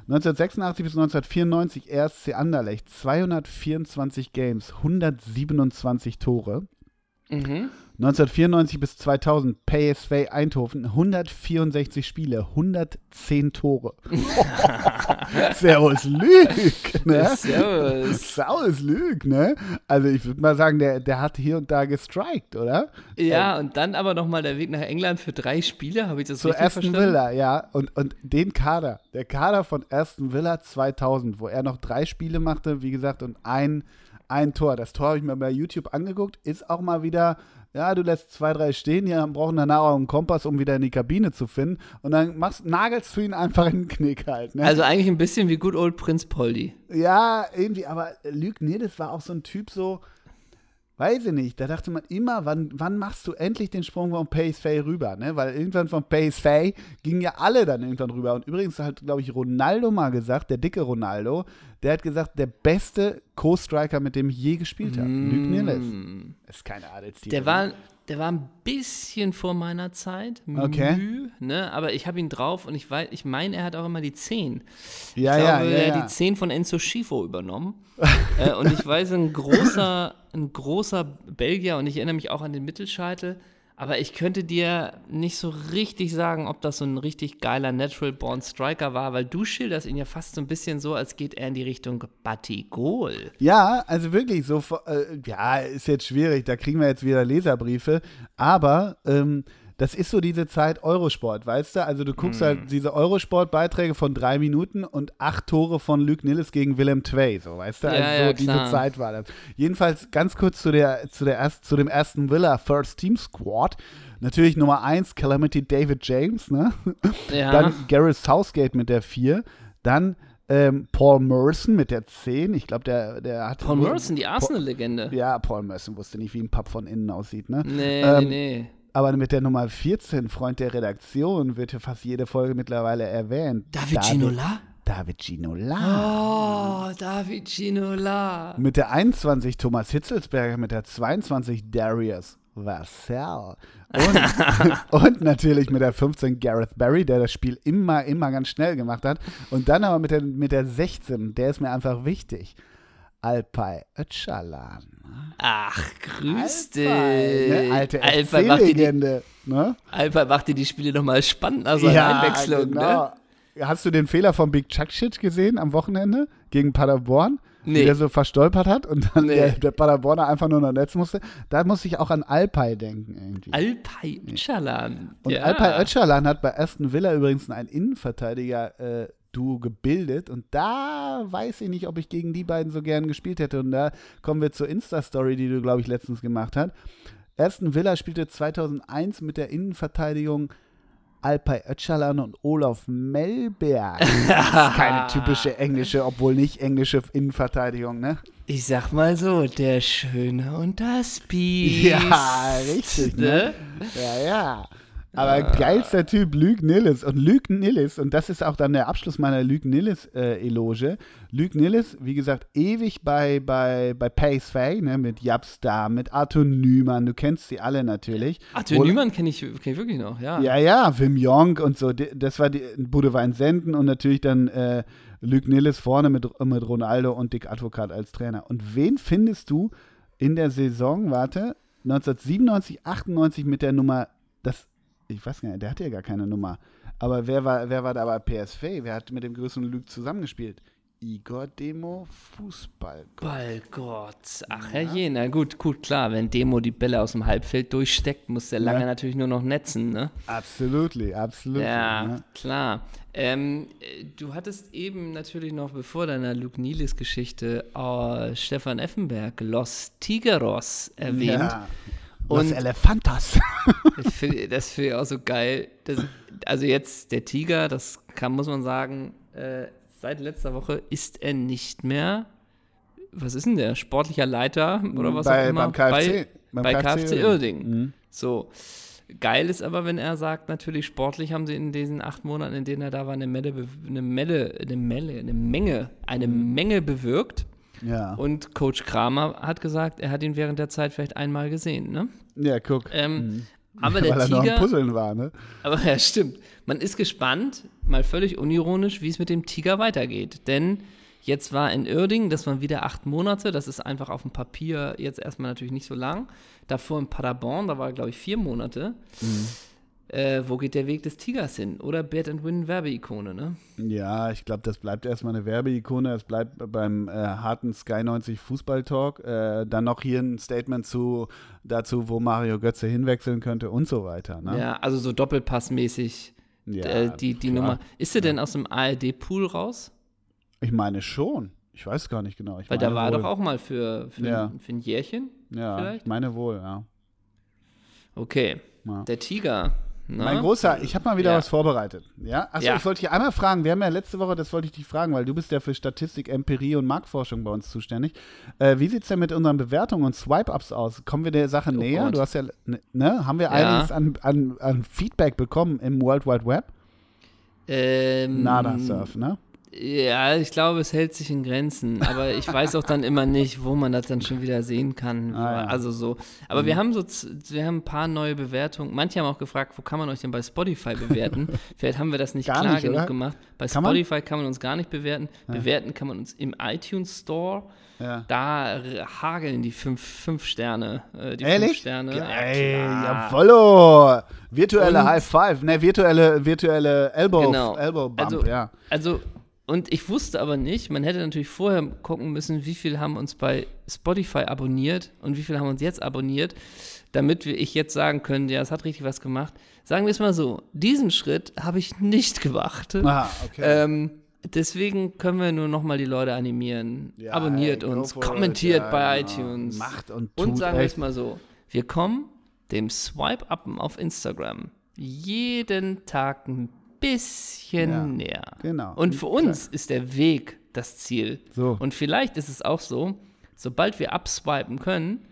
1986 bis 1994 RSC Anderlecht, 224 Games, 127 Tore. mhm. 1994 bis 2000 PSV Eindhoven, 164 Spiele, 110 Tore. Servus Lüg, ne? Servus. Servus Lüg, ne? Also ich würde mal sagen, der, der hat hier und da gestrikt, oder? Ja, und dann aber nochmal der Weg nach England für drei Spiele, habe ich das Zur richtig Aston verstanden? Villa, ja. Und, und den Kader, der Kader von Aston Villa 2000, wo er noch drei Spiele machte, wie gesagt, und ein, ein Tor. Das Tor habe ich mir bei YouTube angeguckt, ist auch mal wieder, ja, du lässt zwei, drei stehen, die brauchen danach auch einen Kompass, um wieder in die Kabine zu finden. Und dann machst, nagelst du ihn einfach in den Knick halt, ne? Also eigentlich ein bisschen wie Good Old Prince Poldi. Ja, irgendwie, aber Luke Nedes war auch so ein Typ so, weiß ich nicht, da dachte man immer, wann, wann machst du endlich den Sprung von Pace Fay rüber, ne? Weil irgendwann von Pace Fay gingen ja alle dann irgendwann rüber. Und übrigens hat, glaube ich, Ronaldo mal gesagt, der dicke Ronaldo, der hat gesagt, der beste Co-Striker, mit dem ich je gespielt habe. Luke Nedes. Ist keine Adelstitel. Mm. Der war, der war ein bisschen vor meiner Zeit. Okay. Müh, ne? Aber ich habe ihn drauf und ich weiß, ich meine, er hat auch immer die 10. ja, ich glaube, ja, er ja. hat die 10 von Enzo Schifo übernommen. äh, und ich weiß, ein großer, ein großer Belgier, und ich erinnere mich auch an den Mittelscheitel, aber ich könnte dir nicht so richtig sagen, ob das so ein richtig geiler Natural Born Striker war, weil du schilderst ihn ja fast so ein bisschen so, als geht er in die Richtung Batigol. Ja, also wirklich so, äh, ja, ist jetzt schwierig, da kriegen wir jetzt wieder Leserbriefe, aber ähm, das ist so diese Zeit Eurosport, weißt du? Also du guckst Mhm. halt diese Eurosport-Beiträge von drei Minuten und acht Tore von Luke Nilles gegen Willem Twey, so, weißt du? Ja, Also ja, so diese klar. Zeit war das. Jedenfalls ganz kurz zu, der, zu, der erst, zu dem ersten Villa First Team Squad. Natürlich Nummer eins, Calamity David James, ne? Ja. Dann Gareth Southgate mit der 4. Dann ähm, Paul Merson mit der 10. Ich glaube, der, der hat. Paul Merson, die Arsenal-Legende. Ja, Paul Merson wusste nicht, wie ein Pub von innen aussieht, ne? Nee, Ähm, nee, nee. Aber mit der Nummer 14, Freund der Redaktion, wird ja fast jede Folge mittlerweile erwähnt. David Ginola? David Ginola. Oh, David Ginola. Mit der 21 Thomas Hitzelsberger, mit der 22 Darius Vassell. Und, und natürlich mit der 15 Gareth Barry, der das Spiel immer, immer ganz schnell gemacht hat. Und dann aber mit der, mit der 16, der ist mir einfach wichtig. Alpay Öcalan. Ach, grüß dich. ne? Alte Alpay macht dir die, FC-Legende. Ne? Alpay macht dir die Spiele nochmal spannend nach seiner Einwechslung, ne? Hast du den Fehler von Big Chuckshit gesehen am Wochenende gegen Paderborn? Nee. Der so verstolpert hat und dann Nee. der, der Paderborner einfach nur noch Netz musste. Da muss ich auch an Alpay denken irgendwie. Alpay Öcalan. und ja. Alpay Öcalan hat bei Aston Villa übrigens einen Innenverteidiger äh, Duo gebildet und da weiß ich nicht, ob ich gegen die beiden so gern gespielt hätte und da kommen wir zur Insta-Story, die du, glaube ich, letztens gemacht hast. Aston Villa spielte 2001 mit der Innenverteidigung Alpay Öcalan und Olaf Melberg. Keine typische englische, obwohl nicht englische Innenverteidigung, ne? Ich sag mal so, der Schöne und das Biest. Ja, richtig, ne? ne? Ja, ja. Aber Ah. geilster Typ, Luke Nilles. Und Luke Nilles, und das ist auch dann der Abschluss meiner Luke Nilles-Eloge. Luke Nilles, wie gesagt, ewig bei, bei, bei Pace Fay, ne, mit Japs da, mit Arthur Nümann, du kennst sie alle natürlich. Arthur Nümann kenne ich, kenn ich wirklich noch, ja. Ja, ja, Wim Jonk und so. Das war die Budewein Senden und natürlich dann äh, Luke Nilles vorne mit, mit Ronaldo und Dick Advokat als Trainer. Und wen findest du in der Saison, warte, 1997, 98 mit der Nummer, ich weiß gar nicht, der hatte ja gar keine Nummer. Aber wer war, wer war da bei PSV? Wer hat mit dem größten Luke zusammengespielt? Igor Demo, Fußballgott. Ballgott. Ach herrje, na gut, gut, klar. Wenn Demo die Bälle aus dem Halbfeld durchsteckt, muss der lange Ja. natürlich nur noch netzen, ne? Absolutely, absolut. Ja, ne? klar. Ähm, äh, du hattest eben natürlich noch bevor deiner Luke Nilis-Geschichte äh, Stefan Effenberg, Los Tigeros, erwähnt. Ja. Los Und- Elefantas. Ich find, das finde ich auch so geil. Das, also jetzt der Tiger, das kann, muss man sagen, äh, seit letzter Woche ist er nicht mehr, was ist denn der, sportlicher Leiter oder was Bei- auch immer? beim KFC. Bei, Beim bei KFC KFC Uerdingen. Mhm. So. Geil ist aber, wenn er sagt, natürlich sportlich haben sie in diesen acht Monaten, in denen er da war, eine Melle, eine Melle, eine Melle, eine Menge, eine Mhm. Menge bewirkt. Ja. Und Coach Kramer hat gesagt, er hat ihn während der Zeit vielleicht einmal gesehen, ne? ja, guck. Ähm, Aber der Weil er noch am Tiger, Puzzeln war, ne? aber ja, stimmt. Man ist gespannt, mal völlig unironisch, wie es mit dem Tiger weitergeht. Denn jetzt war in Uerdingen, das waren wieder acht Monate, das ist einfach auf dem Papier jetzt erstmal natürlich nicht so lang. Davor in Paderborn, da war glaube ich vier Monate. Äh, wo geht der Weg des Tigers hin? Oder Bert and Win Werbeikone, ne? Ja, ich glaube, das bleibt erstmal eine Werbeikone. Es bleibt beim äh, harten Sky 90 Fußball-Talk. Äh, dann noch hier ein Statement zu, dazu, wo Mario Götze hinwechseln könnte und so weiter. Ne? Ja, also so Doppelpassmäßig Ja, äh, die, die klar. Nummer. Ist er denn aus dem ARD-Pool raus? Ich meine schon. Ich weiß gar nicht genau. Ich Weil da war er wohl. doch auch mal für, für, Ja. ein, für ein Jährchen. Ja, vielleicht? ich meine wohl, ja. Okay. Ja. Der Tiger. Ne? Mein Großer, ich habe mal wieder Ja. was vorbereitet. Ja? Achso, Ja. ich wollte dich einmal fragen. Wir haben ja letzte Woche, das wollte ich dich fragen, weil du bist ja für Statistik, Empirie und Marktforschung bei uns zuständig. Äh, wie sieht es denn mit unseren Bewertungen und Swipe-Ups aus? Kommen wir der Sache näher? Oh Gott. Du hast ja, ne, ne? Haben wir einiges an, an, an Feedback bekommen im World Wide Web? Ähm, Nada Surf, ne? Ja, ich glaube, es hält sich in Grenzen. Aber ich weiß auch dann immer nicht, wo man das dann schon wieder sehen kann. Ah, ja. Mhm. Also so. Aber wir haben so, wir haben ein paar neue Bewertungen. Manche haben auch gefragt, wo kann man euch denn bei Spotify bewerten? Vielleicht haben wir das nicht Gar klar nicht, genug oder? gemacht. Bei Kann man? Spotify kann man uns gar nicht bewerten. Bewerten kann man uns im iTunes Store. Ja. Da hageln die fünf, fünf Sterne. Äh, die Ehrlich? fünf Sterne. Geil, klar. jawollo. Virtuelle Und- High Five, ne, virtuelle, virtuelle Elbow, Genau. Elbow Bump, Also- ja. Also, und ich wusste aber nicht, man hätte natürlich vorher gucken müssen, wie viel haben uns bei Spotify abonniert und wie viel haben uns jetzt abonniert, damit wir ich jetzt sagen können, ja, es hat richtig was gemacht. Sagen wir es mal so, diesen Schritt habe ich nicht gemacht. Ah, okay. Ähm, deswegen können wir nur nochmal die Leute animieren. Ja, Abonniert ey, uns, kommentiert ja, bei genau. iTunes. Macht und Und tut sagen wir es mal so, wir kommen dem Swipe-Upen auf Instagram jeden Tag ein bisschen Ja, näher. genau. Und für uns ist der Weg das Ziel. So. Und vielleicht ist es auch so, sobald wir abswipen können,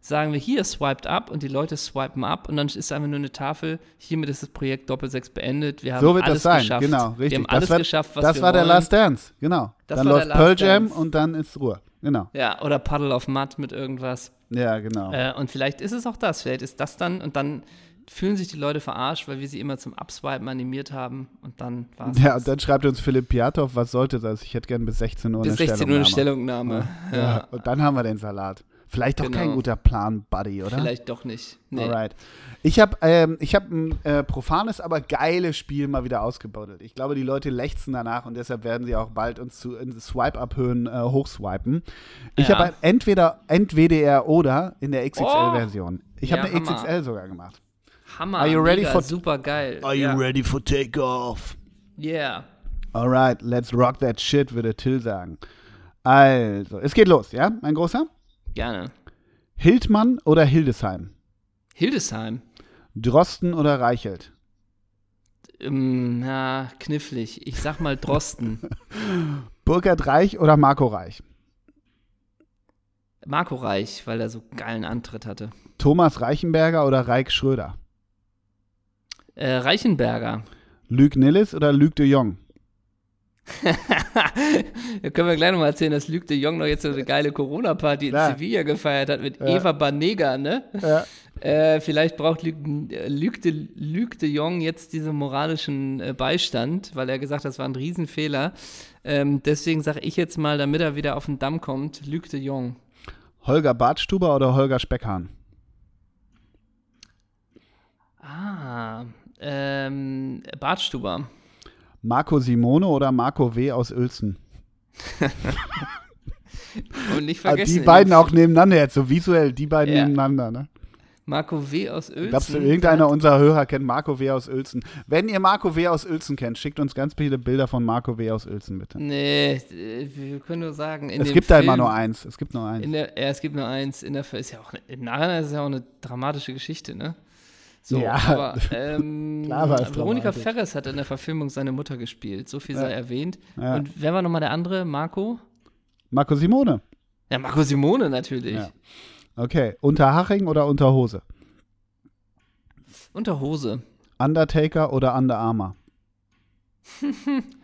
sagen wir hier swiped up und die Leute swipen ab und dann ist einfach nur eine Tafel, hiermit ist das Projekt Doppelsechs beendet. Wir haben So wird alles das sein, geschafft. genau, richtig. Wir haben alles das war, geschafft, was das wir war der wollen. Last Dance, genau. Das dann läuft der Pearl Jam Dance. und dann ist Ruhe. Genau. Ja, oder Puddle of Mud mit irgendwas. Ja, genau. Äh, und vielleicht ist es auch das, vielleicht ist das dann und dann fühlen sich die Leute verarscht, weil wir sie immer zum Abswipen animiert haben und dann war es ja, und dann schreibt uns Philipp Piatow, was sollte das? Ich hätte gern bis 16 Uhr bis eine 16 Uhr eine Stellungnahme. Stellungnahme. Ja. Ja, Und dann haben wir den Salat. Vielleicht doch kein Genau. guter Plan, Buddy, oder? vielleicht doch nicht. Nee. Alright. Ich habe ähm, ich hab ein äh, profanes, aber geiles Spiel mal wieder ausgebuddelt. Ich glaube, die Leute lechzen danach und deshalb werden sie auch bald uns zu Swipe-Up-Höhen äh, hochswipen. Ich Ja. habe entweder entweder oder in der XXL-Version. Ich habe Ja, eine Hammer. XXL sogar gemacht. Hammer, Are you ready mega, for- super geil. Are you ja. ready for takeoff? Yeah. Alright, let's rock that shit, würde Till sagen. Also, es geht los, ja, mein Großer? Gerne. Hildmann oder Hildesheim? Hildesheim. Drosten oder Reichelt? Ähm, na, knifflig. Ich sag mal Drosten. Burkhard Reich oder Marco Reich? Marco Reich, weil er so geilen Antritt hatte. Thomas Reichenberger oder Reik Schröder? Äh, Reichenberger. Luc Nillis oder Luc de Jong? da können wir gleich nochmal erzählen, dass Luc de Jong noch jetzt so eine geile Corona-Party in Sevilla gefeiert hat mit ja. Eva Banega, ne? Ja. Äh, vielleicht braucht Luc, Luc, de, Luc de Jong jetzt diesen moralischen äh, Beistand, weil er gesagt hat, das war ein Riesenfehler. Ähm, deswegen sage ich jetzt mal, damit er wieder auf den Damm kommt, Luc de Jong. Holger Bartstuber oder Holger Speckhahn? Ah, ähm, Bartstuber. Marco Simone oder Marco W. aus Uelzen? Und nicht vergessen. die beiden auch nebeneinander jetzt, so visuell, die beiden ja. nebeneinander, ne? Marco W. aus Uelzen. Glaubst du, irgendeiner unserer Hörer kennt Marco W. aus Uelzen? Wenn ihr Marco W. aus Uelzen kennt, schickt uns ganz viele Bilder von Marco W. aus Uelzen, bitte. Nee, wir können nur sagen, es gibt Film, da immer nur eins. Es gibt nur eins. Der, ja, es gibt nur eins. In der, ist ja auch, Im Nachhinein ist es ja auch eine dramatische Geschichte, ne? So, ja, aber ähm, Veronika Ferres hat in der Verfilmung seine Mutter gespielt. So viel sei erwähnt. Ja. Und wer war nochmal der andere? Marco? Marco Simone. Ja, Marco Simone natürlich. Ja. Okay, Unterhaching oder Unterhose? Unterhose. Undertaker oder Under Armour?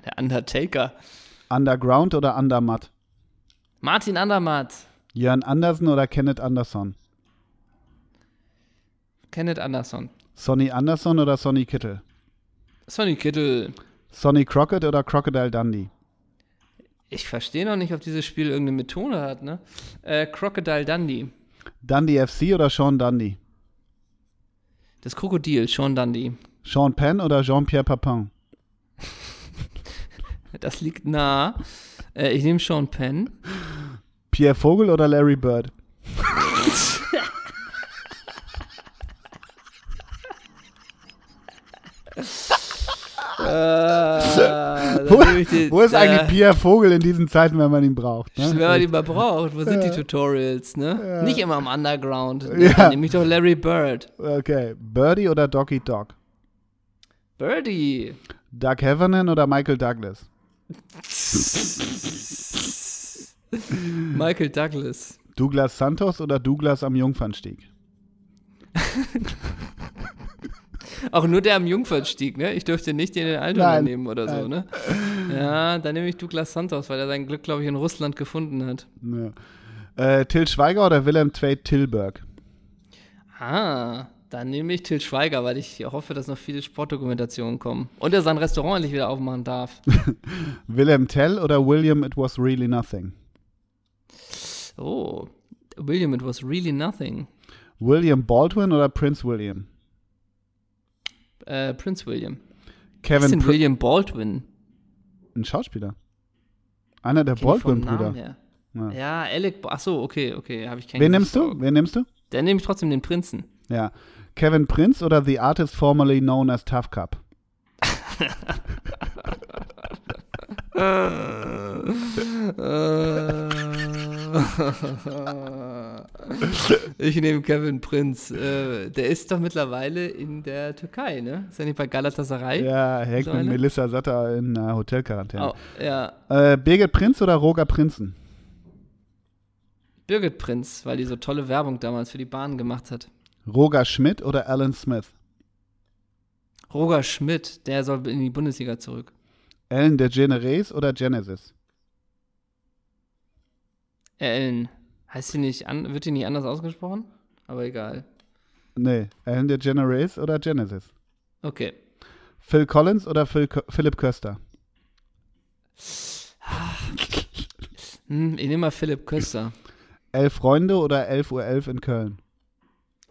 der Undertaker. Underground oder Undermatt? Martin Andermatt. Jörn Andersen oder Kenneth Anderson? Kenneth Anderson. Sonny Anderson oder Sonny Kittel? Sonny Kittel. Sonny Crockett oder Crocodile Dundee? Ich verstehe noch nicht, ob dieses Spiel irgendeine Methode hat, ne? Äh, Crocodile Dundee. Dundee FC oder Sean Dundee? Das Krokodil, Sean Dundee. Sean Penn oder Jean-Pierre Papin? das liegt nah. Äh, ich nehme Sean Penn. Pierre Vogel oder Larry Bird? Äh, wo, die, wo, ist eigentlich Pierre Vogel in diesen Zeiten, wenn man ihn braucht? Ne? Wenn man ihn mal braucht. Wo sind die Tutorials? Ne? Nicht immer im Underground. Ne? Ja. Nämlich doch Larry Bird. Okay. Birdie oder Doggy Dog? Birdie. Doug Heffernan oder Michael Douglas? Michael Douglas. Douglas Santos oder Douglas am Jungfernstieg? Auch nur der am Jungfernstieg, ne? Ich dürfte nicht den in Altona nehmen oder so, ne? Ja, dann nehme ich Douglas Santos, weil er sein Glück, glaube ich, in Russland gefunden hat. Ja. Äh, Till Schweiger oder Willem Tveit Tilburg? Ah, dann nehme ich Till Schweiger, weil ich hoffe, dass noch viele Sportdokumentationen kommen. Und er sein Restaurant endlich wieder aufmachen darf. Willem Tell oder William It Was Really Nothing? Oh, William It Was Really Nothing. William Baldwin oder Prince William? Äh, Prince William. Kevin ist denn William Baldwin? Ein Schauspieler. Einer der Baldwin-Brüder. Ja. ja, Alec. Achso, okay, okay, habe ich keinen. Wen nimmst du? Wen nimmst du? Dann nehme ich trotzdem den Prinzen. Ja. Kevin Prince oder The Artist formerly known as Tough Cup? ich nehme Kevin Prinz. Äh, der ist doch mittlerweile in der Türkei, ne? Ist er nicht bei Galatasaray? Ja, hängt mit Melissa Satter in uh, Hotelquarantäne. Oh, ja. Äh, Birgit Prinz oder Roger Prinzen? Birgit Prinz, weil die so tolle Werbung damals für die Bahn gemacht hat. Roger Schmidt oder Alan Smith? Roger Schmidt, der soll in die Bundesliga zurück. Ellen DeGeneres oder Genesis? Ellen. Heißt sie nicht, an, wird die nicht anders ausgesprochen? Aber egal. Nee, Ellen DeGeneres oder Genesis? Okay. Phil Collins oder Phil, Philipp Köster? hm, ich nehme mal Philipp Köster. Elf Freunde oder 11.11 Uhr 11 in Köln?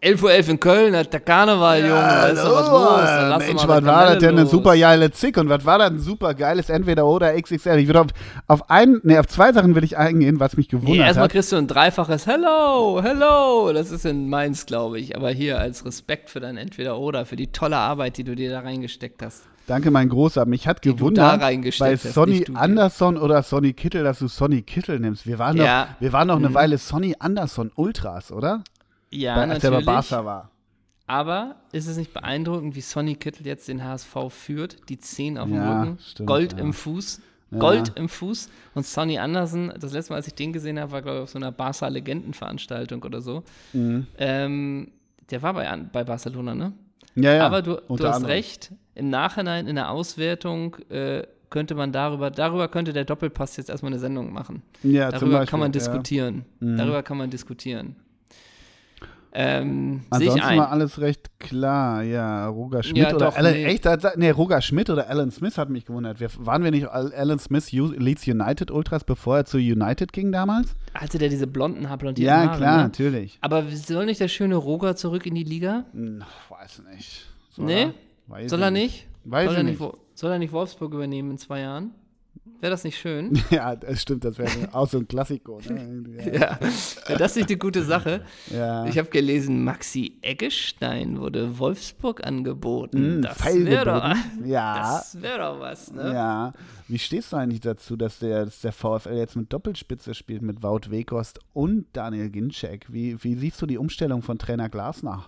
11.11 Uhr in Köln, der Karneval, Junge, da ist doch was los. Mensch, was war das denn? Eine super geile Zick und was war das ein super geiles Entweder-Oder XXL? Ich würde auf, auf, ein, nee, auf zwei Sachen will ich eingehen, was mich gewundert nee, erstmal hat. Erstmal kriegst du ein dreifaches Hello, Hello. Das ist in Mainz, glaube ich. Aber hier als Respekt für dein Entweder-Oder, für die tolle Arbeit, die du dir da reingesteckt hast. Danke, mein Großer. Mich hat gewundert, bei Sonny Anderson oder Sonny Kittel, dass du Sonny Kittel nimmst. Wir waren ja. noch, wir waren noch eine mhm. Weile Sonny Anderson Ultras, oder? Ja, bei, als natürlich. er bei Barca war. Aber ist es nicht beeindruckend, wie Sonny Kittel jetzt den HSV führt? Die 10 auf dem ja, Rücken, stimmt, Gold ja. im Fuß. Gold ja. im Fuß. Und Sonny Anderson, das letzte Mal, als ich den gesehen habe, war, glaube ich, auf so einer Barca-Legendenveranstaltung oder so. Mhm. Ähm, der war bei, bei Barcelona, ne? Ja, ja. Aber du, du hast anderem. recht, im Nachhinein in der Auswertung äh, könnte man darüber, darüber könnte der Doppelpass jetzt erstmal eine Sendung machen. Ja, darüber Beispiel, kann man ja. diskutieren. Mhm. Darüber kann man diskutieren. Ähm, Ansonsten war alles recht klar, ja. Roger Schmidt Ja, oder doch, Alan, nee. echt, nee, Roger Schmidt oder Alan Smith hat mich gewundert. Wir, waren wir nicht Al- Alan Smith Leeds United Ultras, bevor er zu United ging damals? Hatte der diese blonden, haarblondierten Ja, Haare, klar, Ne? natürlich. Aber soll nicht der schöne Roger zurück in die Liga? Hm, weiß nicht. Soll Nee? er? Weiß Soll er ich nicht? Weiß soll, er nicht. Wo- soll er nicht Wolfsburg übernehmen in zwei Jahren? Wäre das nicht schön? Ja, das stimmt, das wäre auch so ein Klassiko. Ne? Ja. ja. Das nicht eine gute Sache? ja. Ich habe gelesen, Maxi Eggestein wurde Wolfsburg angeboten. Hm, das wäre doch. Ja. das wär doch was, ne? Ja. Wie stehst du eigentlich dazu, dass der, dass der VfL jetzt mit Doppelspitze spielt mit Wout Weghorst und Daniel Ginczek? Wie, wie siehst du die Umstellung von Trainer Glasner?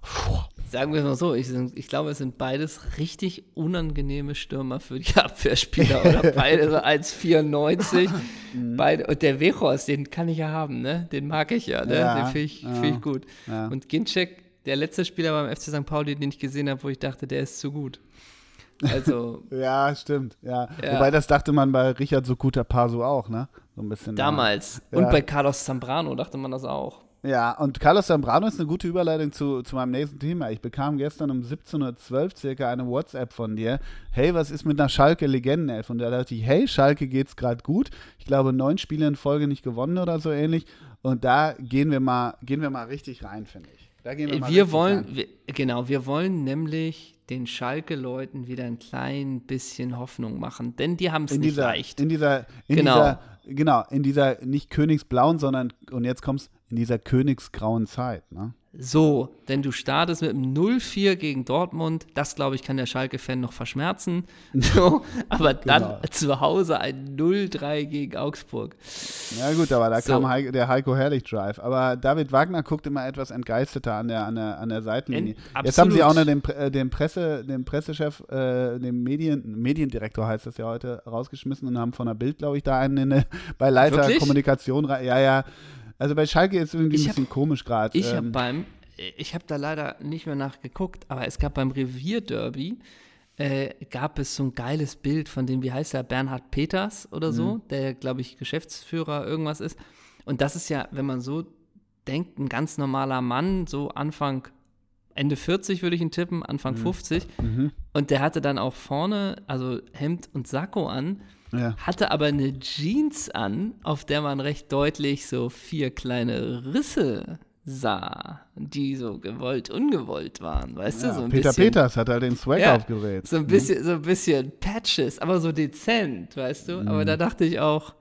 Sagen wir es mal so, ich, ich glaube, es sind beides richtig unangenehme Stürmer für die Abwehrspieler. Oder beide so 1,94. Mhm. beide, und der Wechhorst, den kann ich ja haben, ne? Den mag ich ja, ne? Ja, den finde ich, ja. find ich gut. Ja. Und Ginczek, der letzte Spieler beim FC St. Pauli, den ich gesehen habe, wo ich dachte, der ist zu gut. Also Ja, stimmt. Ja. Ja. Wobei das dachte man bei Richard Sokuta Paso auch, ne? So ein bisschen. damals. Ja. Und bei Carlos Zambrano dachte man das auch. Ja, und Carlos Zambrano ist eine gute Überleitung zu, zu meinem nächsten Thema. Ich bekam gestern um 17.12 Uhr circa eine WhatsApp von dir. Hey, was ist mit einer Schalke-Legendenelf? Und da dachte ich, hey, Schalke geht's gerade gut. Ich glaube, neun Spiele in Folge nicht gewonnen oder so ähnlich. Und da gehen wir mal, gehen wir mal richtig rein, finde ich. Da gehen wir mal Wir wollen, rein. wir, genau, wir wollen nämlich den Schalke-Leuten wieder ein klein bisschen Hoffnung machen, denn die haben es in nicht dieser, leicht. in dieser, in Genau. dieser, genau, in dieser nicht königsblauen, sondern, und jetzt kommt's, in dieser königsgrauen Zeit, ne? So, denn du startest mit einem 0-4 gegen Dortmund. Das, glaube ich, kann der Schalke-Fan noch verschmerzen. So, aber dann Genau. zu Hause ein 0-3 gegen Augsburg. Ja gut, aber da So. kam Heiko, der Heiko Herrlich Drive. Aber David Wagner guckt immer etwas entgeisterter an der, an der, an der Seitenlinie. En- Jetzt haben sie auch noch den, äh, den, Presse, den Pressechef, äh, den Medien, Mediendirektor heißt das ja heute, rausgeschmissen und haben von der Bild, glaube ich, da einen in, bei Leiter Wirklich? Kommunikation. rein- Ja, ja. Also bei Schalke ist irgendwie Ich ein hab- bisschen komisch gerade. Ich habe Ähm, beim, ich habe da leider nicht mehr nachgeguckt, aber es gab beim Revierderby, äh, gab es so ein geiles Bild von dem, wie heißt er, Bernhard Peters oder so, Mhm. der, glaube ich, Geschäftsführer irgendwas ist. Und das ist ja, wenn man so denkt, ein ganz normaler Mann, so Anfang, Ende 40 würde ich ihn tippen, Anfang 50. mhm. Und der hatte dann auch vorne, also Hemd und Sakko an, ja. hatte aber eine Jeans an, auf der man recht deutlich so vier kleine Risse sah, die so gewollt, ungewollt waren, weißt du, Ja, so ein Peter bisschen. Peters hat halt den Swag Ja, aufgedreht. So ein bisschen, so ein bisschen Patches, aber so dezent, weißt du? Mhm. Aber da dachte ich auch,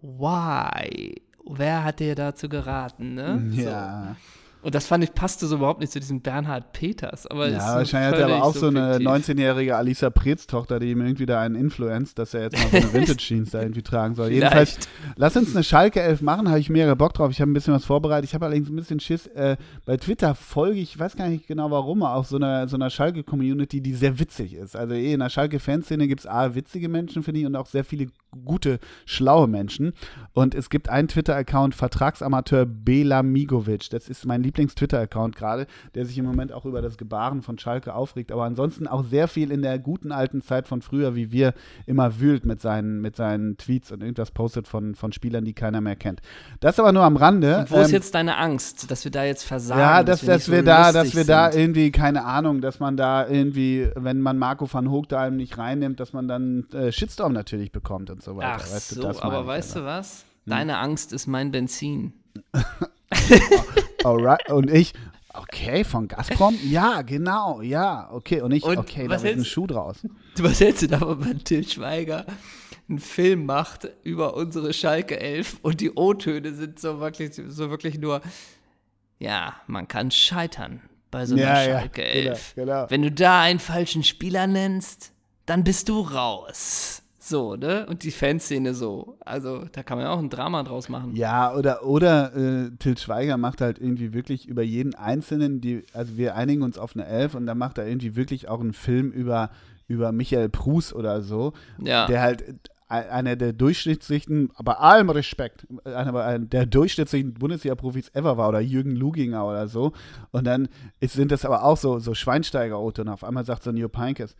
why? Wer hat dir dazu geraten, ne? So. Und das fand ich, passte so überhaupt nicht zu diesem Bernhard Peters. Aber Ja, wahrscheinlich hat er aber auch so eine subjektiv. 19-jährige Alisa Preetz-Tochter, die ihm irgendwie da einen influenzt, dass er jetzt mal so eine Vintage-Jeans da irgendwie tragen soll. Jedenfalls, Vielleicht. lass uns eine Schalke 11 machen, habe ich mehrere Bock drauf. Ich habe ein bisschen was vorbereitet. Ich habe allerdings ein bisschen Schiss. Äh, bei Twitter folge ich, ich weiß gar nicht genau warum, auch so einer, so einer Schalke-Community, die sehr witzig ist. Also eh, in der Schalke-Fanszene gibt es A, witzige Menschen, finde ich, und auch sehr viele gute, schlaue Menschen. Und es gibt einen Twitter-Account, Vertragsamateur Belamigovic. Das ist mein Lieblings-Twitter-Account gerade, der sich im Moment auch über das Gebaren von Schalke aufregt, aber ansonsten auch sehr viel in der guten alten Zeit von früher, wie wir immer wühlt mit seinen, mit seinen Tweets und irgendwas postet von, von Spielern, die keiner mehr kennt. Das aber nur am Rande. Und wo ist Ähm, jetzt deine Angst, dass wir da jetzt versagen? ja, dass, dass, nicht so wir da, dass wir da irgendwie, keine Ahnung, dass man da irgendwie, wenn man Marco van Hoog da einem nicht reinnimmt, dass man dann äh, Shitstorm natürlich bekommt und so weiter. Ach weißt du, so, meine aber weißt aber. du was? Deine Angst ist mein Benzin. Alright. Und ich, okay, von Gazprom? Ja, genau, ja, okay. Und ich, Und okay, da wird ein Schuh draus. Du, was hältst du davon, wenn Till Schweiger einen Film macht über unsere Schalke 11 und die O-Töne sind so wirklich, so wirklich nur, ja, man kann scheitern bei so einer Ja, ja, Schalke genau, 11. genau. Wenn du da einen falschen Spieler nennst, dann bist du raus. So, ne? Und die Fanszene so. Also, da kann man ja auch ein Drama draus machen. Ja, oder, oder äh, Til Schweiger macht halt irgendwie wirklich über jeden Einzelnen, die, also wir einigen uns auf eine Elf und dann macht er irgendwie wirklich auch einen Film über, über Michael Prus oder so, Ja. der halt einer der durchschnittlichen, bei allem Respekt, einer der durchschnittlichen Bundesliga-Profis ever war oder Jürgen Luginger oder so. Und dann ist, sind das aber auch so, so Schweinsteiger-Ote. Und auf einmal sagt so Jupp Heynckes,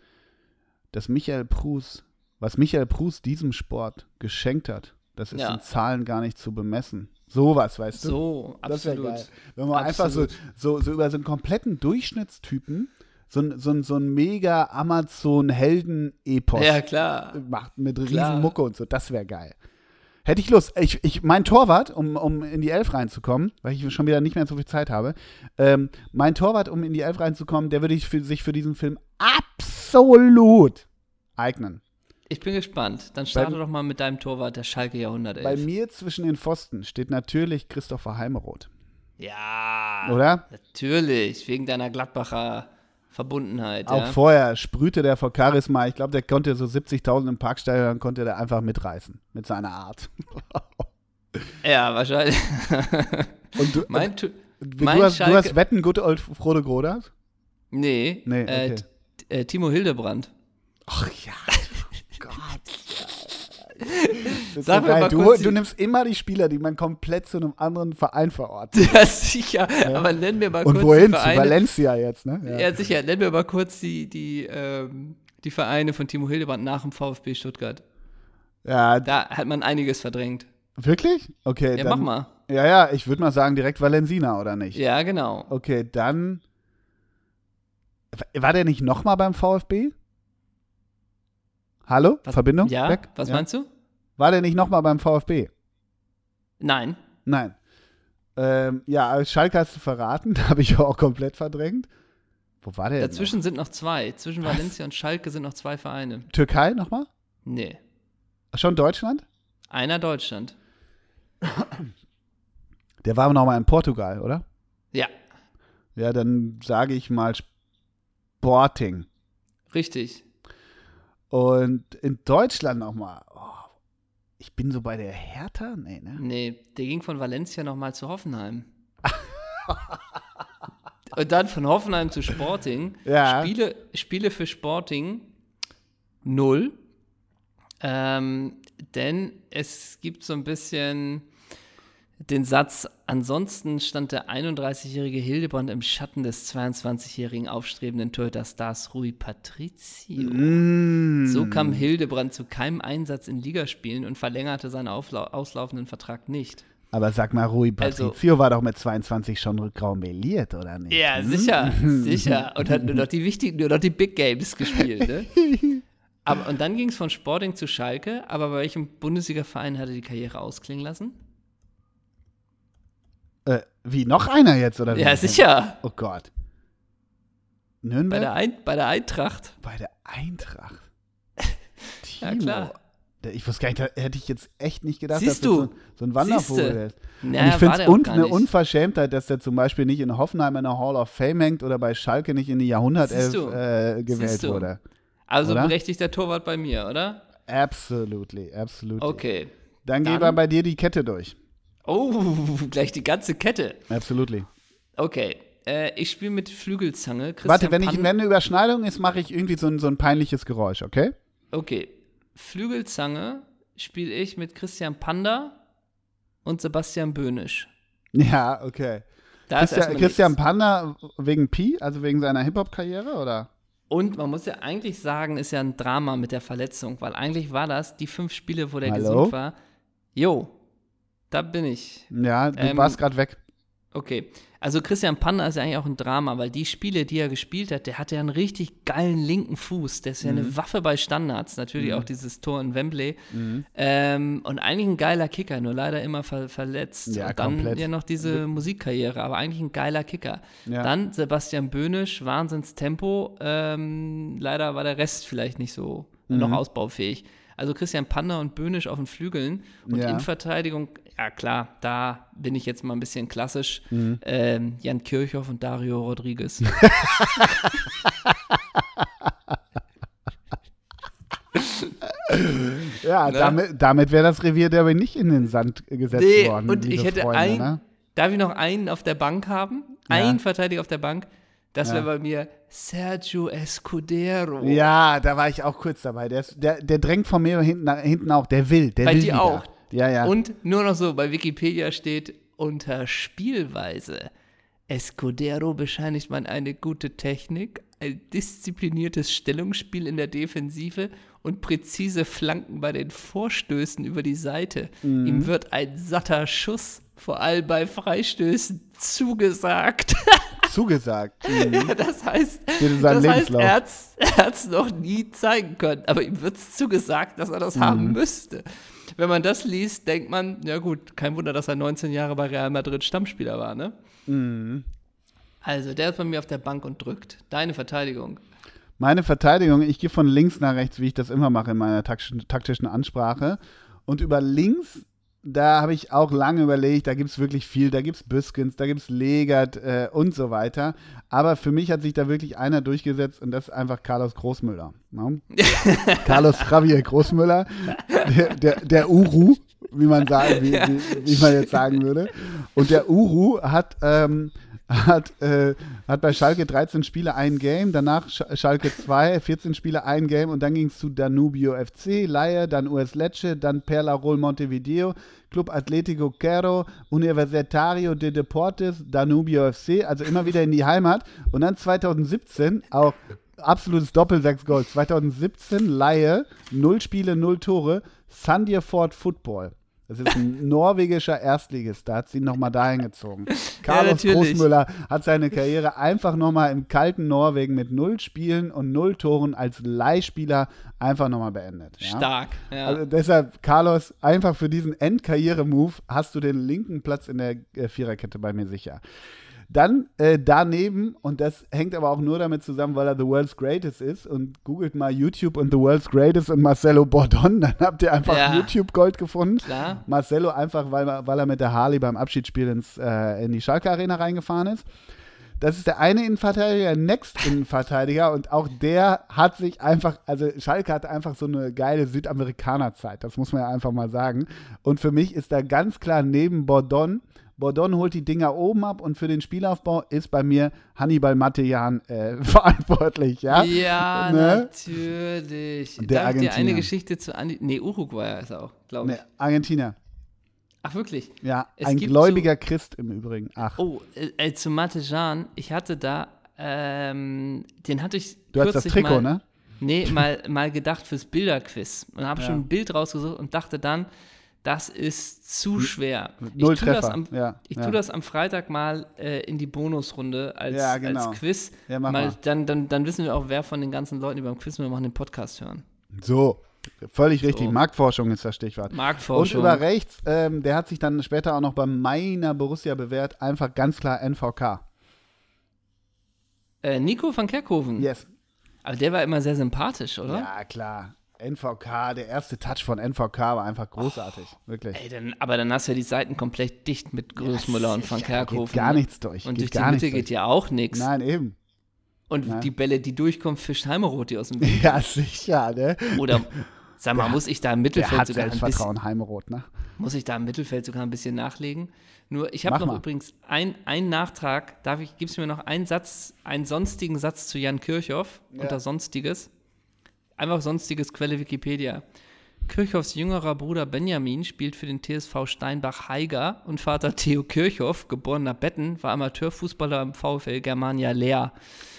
dass Michael Prus, was Michael Prus diesem Sport geschenkt hat, das ist Ja. in Zahlen gar nicht zu bemessen. Sowas, weißt du? So, Das wäre absolut. geil. Wenn man einfach so, Absolut. so, so über so einen kompletten Durchschnittstypen so ein, so ein, so ein mega Amazon-Helden-Epos Ja, klar. macht mit Klar. riesen Mucke und so. Das wäre geil. Hätte ich Lust. Ich, ich, mein Torwart, um, um in die Elf reinzukommen, weil ich schon wieder nicht mehr so viel Zeit habe, ähm, mein Torwart, um in die Elf reinzukommen, der würde ich für, sich für diesen Film absolut eignen. Ich bin gespannt. Dann starte Bei- doch mal mit deinem Torwart der Schalke Jahrhundert Bei mir zwischen den Pfosten steht natürlich Christopher Heimeroth. Ja, Oder? natürlich. Wegen deiner Gladbacher Verbundenheit. Auch ja. vorher sprühte der vor Charisma. Ich glaube, der konnte so 70.000 im Parkstadion, konnte der einfach mitreißen mit seiner Art. ja, wahrscheinlich. Und du, mein, Tu- du, mein hast, du hast Wetten, Good Old Frodo Grodert? nee, Nee, äh, okay. Äh, Timo Hildebrand. Ach ja, Gott. Sag so mal Du, du nimmst immer die Spieler, die man komplett zu einem anderen Verein verortet. Ja, sicher. Aber nenn mir mal Und kurz wohin? die Zu. Valencia jetzt, ne? Ja. sicher. Nenn mir mal kurz die, die, ähm, die Vereine von Timo Hildebrand nach dem VfB Stuttgart. ja Da hat man einiges verdrängt. wirklich? Okay, Ja, dann, mach mal. Ja, ja, ich würde mal sagen direkt Valensina, oder nicht? Ja, genau. Okay, dann. War der nicht nochmal beim VfB? Hallo? Was- Verbindung? Ja, Weg? was ja. meinst du? War der nicht nochmal beim VfB? Nein. Nein. Ähm, ja, als Schalke hast du verraten, habe ich auch komplett verdrängt. Wo war der? denn Dazwischen sind noch zwei. Zwischen Valencia und Schalke sind noch zwei Vereine. noch? Türkei nochmal? Nee. Schon Deutschland? Einer Deutschland. Der war nochmal in Portugal, oder? Ja, Ja, dann sage ich mal Sporting. richtig. Und in Deutschland nochmal. Oh, ich bin so bei der Hertha? Nee, ne? Nee, der ging von Valencia nochmal zu Hoffenheim. Und dann von Hoffenheim zu Sporting. Ja. Spiele, Spiele für Sporting null. Ähm, denn es gibt so ein bisschen den Satz, ansonsten stand der 31-jährige Hildebrand im Schatten des 22-jährigen aufstrebenden Torhüter-Stars Rui Patricio. Mm. So kam Hildebrand zu keinem Einsatz in Ligaspielen und verlängerte seinen auslaufenden Vertrag nicht. Aber sag mal, Rui Also- Patricio war doch mit 22 schon graumeliert, oder nicht? Ja, Hm? sicher, sicher. Und hat nur noch die wichtigen, nur noch die Big Games gespielt, ne? Aber, und dann ging es von Sporting zu Schalke, aber bei welchem Bundesliga-Verein hat er die Karriere ausklingen lassen? Wie, noch einer jetzt, oder wie? Ja, sicher. Oh Gott. Bei Nürnberg? der, Ein bei der Eintracht. Bei der Eintracht. Ja, Timo. klar. Der- Ich wusste gar nicht, da hätte ich jetzt echt nicht gedacht, Siehst dass du? das so, so ein Wandervogel ist. Naja, Und ich finde es un eine. Unverschämtheit, dass der zum Beispiel nicht in Hoffenheim in der Hall of Fame hängt oder bei Schalke nicht in die Jahrhundertelf äh, gewählt wurde. Also Oder? berechtigter Torwart bei mir, oder? Absolutely, absolutely. Okay. Dann, Dann- gehen wir bei dir die Kette durch. Oh, gleich die ganze Kette. Absolutely. Okay. Äh, ich spiele mit Flügelzange. Christian Warte, wenn, ich, wenn eine Überschneidung ist, mache ich irgendwie so ein, so ein peinliches Geräusch, okay? Okay. Flügelzange spiele ich mit Christian Panda und Sebastian Böhnisch. Ja, okay. Da ist Christian, Christian. Panda wegen Pi, also wegen seiner Hip-Hop-Karriere, oder? Und man muss ja eigentlich sagen, ist ja ein Drama mit der Verletzung, weil eigentlich war das die fünf Spiele, wo der Hallo? gesund war. Jo, da bin ich. Ja, du Ähm, warst gerade weg. Okay. Also Christian Panda ist ja eigentlich auch ein Drama, weil die Spiele, die er gespielt hat, der hatte ja einen richtig geilen linken Fuß. Der ist ja Mhm. eine Waffe bei Standards. Natürlich auch dieses Tor in Wembley. Ähm, und eigentlich ein geiler Kicker, nur leider immer ver verletzt. Ja, und dann komplett. ja noch diese Musikkarriere, aber eigentlich ein geiler Kicker. Ja. Dann Sebastian Böhnisch, Wahnsinnstempo. Ähm, leider war der Rest vielleicht nicht so Mhm. noch ausbaufähig. Also Christian Panda und Böhnisch auf den Flügeln und Ja. in Verteidigung, ja klar, da bin ich jetzt mal ein bisschen klassisch. Mhm. Ähm, Jan Kirchhoff und Dario Rodriguez. Ja, ne? damit, damit wäre das Revier der aber nicht in den Sand gesetzt Nee, worden. und ich hätte Freunde, ein, ne? darf ich noch einen auf der Bank haben? Ja. Einen Verteidiger auf der Bank. Das Ja. wäre bei mir Sergio Escudero. Ja, da war ich auch kurz dabei. Der, ist, der, der drängt von mir hinten, hinten auch. Der will. Der Bei will dir wieder. auch. Ja, ja. Und nur noch so, bei Wikipedia steht unter Spielweise. Escudero bescheinigt man eine gute Technik, ein diszipliniertes Stellungsspiel in der Defensive und präzise Flanken bei den Vorstößen über die Seite. Mhm. Ihm wird ein satter Schuss, vor allem bei Freistößen, zugesagt. Zugesagt. Mhm. Das heißt, das heißt er er hat es noch nie zeigen können, aber ihm wird es zugesagt, dass er das Mhm. haben müsste. Wenn man das liest, denkt man, ja gut, kein Wunder, dass er 19 Jahre bei Real Madrid Stammspieler war, ne? Mhm. Also, der ist bei mir auf der Bank und drückt. Deine Verteidigung. Meine Verteidigung, ich gehe von links nach rechts, wie ich das immer mache in meiner taktischen, taktischen Ansprache. Und über links, da habe ich auch lange überlegt, da gibt es wirklich viel. Da gibt es Büskens, da gibt es Legert äh, und so weiter. Aber für mich hat sich da wirklich einer durchgesetzt und das ist einfach Carlos Großmüller. Ne? Carlos Javier Großmüller, der, der, der Uru, wie man, sagen, wie, wie, wie man jetzt sagen würde. Und der Uru hat, ähm, hat, äh, hat bei Schalke 13 Spiele ein Game, danach Sch Schalke 2, 14 Spiele ein Game und dann ging es zu Danubio FC, Laie, dann US Lecce, dann Perlarol Montevideo, Club Atletico Quero, Universitario de Deportes, Danubio FC, also immer wieder in die Heimat und dann 2017 auch absolutes Doppel 6 Goals. 2017 Laie, 0 Spiele, 0 Tore, Sandefjord Football. Das ist ein norwegischer Erstligist, da hat sie ihn nochmal dahin gezogen. Carlos natürlich. Großmüller hat seine Karriere einfach nochmal im kalten Norwegen mit 0 Spielen und 0 Toren als Leihspieler einfach nochmal beendet. Ja? Stark. Ja. Also deshalb, Carlos, einfach für diesen Endkarriere-Move hast du den linken Platz in der äh, Viererkette bei mir sicher. Dann äh, daneben, und das hängt aber auch nur damit zusammen, weil er The World's Greatest ist, und googelt mal YouTube und The World's Greatest und Marcelo Bordon, dann habt ihr einfach Ja. YouTube Gold gefunden. Klar. Marcelo einfach, weil, er- weil er mit der Harley beim Abschiedsspiel ins, äh, in die Schalke Arena reingefahren ist. Das ist der eine Innenverteidiger, der Next Innenverteidiger und auch der hat sich einfach, also Schalke hat einfach so eine geile Südamerikanerzeit, das muss man ja einfach mal sagen. Und für mich ist da ganz klar neben Bordon, Bordon holt die Dinger oben ab und für den Spielaufbau ist bei mir Hannibal Matejan äh, verantwortlich, ja? Ja, Ne? natürlich. Der Darf ich dir eine Argentinier. Geschichte zu Andi. Nee, Uruguay ist er auch, glaube ich. Ne, Argentinier. Ach, wirklich? Ja, Es ein gläubiger Christ im Übrigen. Ach, Oh, äh, äh, zu Matejan, ich hatte da, ähm, den hatte ich du hast das Trikot, mal, ne? Nee, mal, mal gedacht fürs Bilderquiz. Und habe Ja. schon ein Bild rausgesucht und dachte dann, das ist zu schwer. Null ich tue das am, ja, ich ja. das am Freitag mal äh, in die Bonusrunde als, Ja, genau. als Quiz. Ja, mach mal, mal. Dann, dann, dann wissen wir auch, wer von den ganzen Leuten, die beim Quiz mitmachen, den Podcast hören. So, völlig richtig. So. Marktforschung ist das Stichwort. Marktforschung. Und über rechts, ähm, der hat sich dann später auch noch bei meiner Borussia bewährt, einfach ganz klar NVK. äh, Nico van Kerkhoven. Yes. Aber der war immer sehr sympathisch, oder? Ja, klar. NVK, der erste Touch von NVK war einfach großartig. Wirklich. Ey, dann, aber dann hast du ja die Seiten komplett dicht mit Großmüller und van Ja, Kerkhoven. Geht gar ne? nichts durch. Und durch die Mitte nichts geht ja auch nichts. Nein, eben. Und Nein. die Bälle, die durchkommen, fischt Heimeroth die aus dem Weg. Ja, sicher, ne? Oder sag mal, muss ich da im Mittelfeld hat sogar ein bisschen, Heimeroth, ne? muss ich da im Mittelfeld sogar ein bisschen nachlegen? Nur, ich habe noch mal. übrigens ein- einen Nachtrag. Darf ich, gibst du mir noch einen Satz, einen sonstigen Satz zu Jan Kirchhoff Ja. unter Sonstiges? Einfach Sonstiges, Quelle Wikipedia. Kirchhoffs jüngerer Bruder Benjamin spielt für den TSV Steinbach-Heiger und Vater Theo Kirchhoff, geborener Betten, war Amateurfußballer im VfL Germania Leer.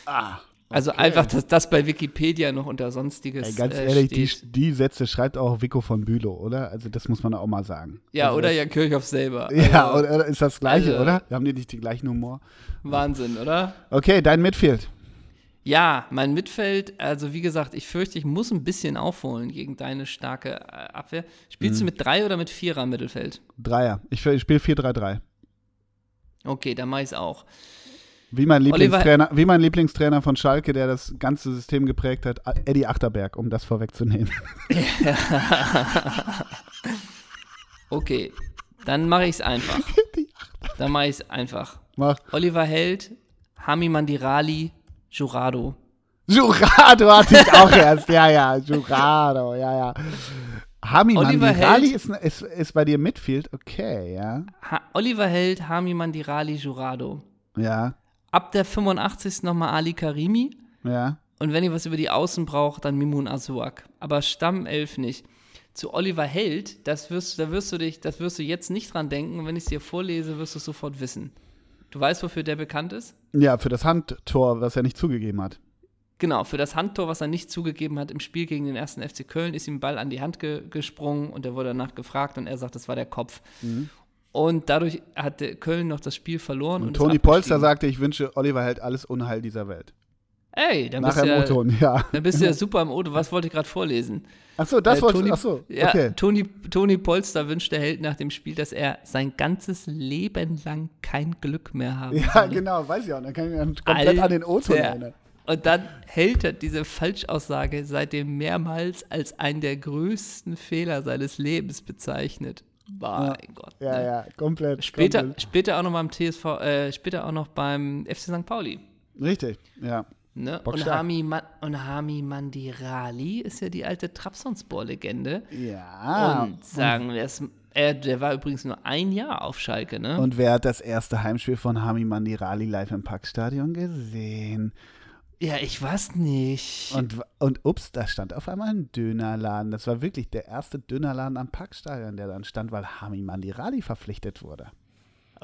Ah. Also einfach, dass das bei Wikipedia noch unter Sonstiges Ey, ganz äh, ehrlich, die, steht. die Sätze schreibt auch Vico von Bülow, oder? Also das muss man auch mal sagen. Ja, also oder das, Jan Kirchhoff selber. Ja, Also, oder, oder ist das gleiche, also- oder? Haben die nicht den gleichen Humor? Wahnsinn, oder? Okay, dein Midfield. Ja, mein Mittelfeld, also wie gesagt, ich fürchte, ich muss ein bisschen aufholen gegen deine starke äh, Abwehr. Spielst Mhm. du mit drei oder mit vierer Mittelfeld? Dreier. Ich, spiele 4-3-3. Okay, dann mach ich's auch. Wie mein, Oliver- Lieblingstrainer, wie mein Lieblingstrainer von Schalke, der das ganze System geprägt hat, Eddie Achterberg, um das vorwegzunehmen. Okay, dann mache ich's einfach. Dann mache ich's einfach. Mach. Oliver Held, Hami Mandirali, Jurado. Jurado hatte ich auch erst. Ja, ja, Jurado, ja, ja. Hami Oliver Mandirali Held. ist, ist, ist bei dir Midfield? Okay, ja. Ha Oliver Held, Hami Mandirali, Jurado. Ja. ab der 85. nochmal Ali Karimi. Ja. Und wenn ihr was über die Außen braucht, dann Mimun Asuak. Aber Stammelf nicht. Zu Oliver Held, das wirst, da wirst du dich, das wirst du jetzt nicht dran denken. Und wenn ich es dir vorlese, wirst du es sofort wissen. Du weißt, wofür der bekannt ist? Ja, für das Handtor, was er nicht zugegeben hat. Genau, für das Handtor, was er nicht zugegeben hat im Spiel gegen den ersten FC Köln, ist ihm Ball an die Hand ge gesprungen und er wurde danach gefragt und er sagt, das war der Kopf. Mhm. Und dadurch hat Köln noch das Spiel verloren. Und, und Toni Polster sagte, ich wünsche Oliver Held alles Unheil dieser Welt. Ey, dann Nachher bist du ja, ja. Dann bist du ja super im O-Ton. Was wollte ich gerade vorlesen? Achso, das äh, wollte Toni, achso, okay. Ja, Toni, Toni Polster wünscht der Held nach dem Spiel, dass er sein ganzes Leben lang kein Glück mehr haben Ja, soll. genau, weiß ich auch. Dann kann ich mich komplett Alter. an den O-Ton erinnern. Und dann hält er diese Falschaussage seitdem mehrmals als einen der größten Fehler seines Lebens bezeichnet. Mein ja. Gott. Ja, ne? ja, komplett. Später, komplett. später auch noch beim TSV, äh, später auch noch beim FC St. Pauli. Richtig, ja. Ne? Und, Hami und Hami Mandirali ist ja die alte Trabzonspor-Legende. Ja. Und sagen wir es, er, der war übrigens nur ein Jahr auf Schalke, ne? Und wer hat das erste Heimspiel von Hami Mandirali live im Parkstadion gesehen? Ja, ich weiß nicht. Und, und ups, da stand auf einmal ein Dönerladen. Das war wirklich der erste Dönerladen am Parkstadion, der dann stand, weil Hami Mandirali verpflichtet wurde.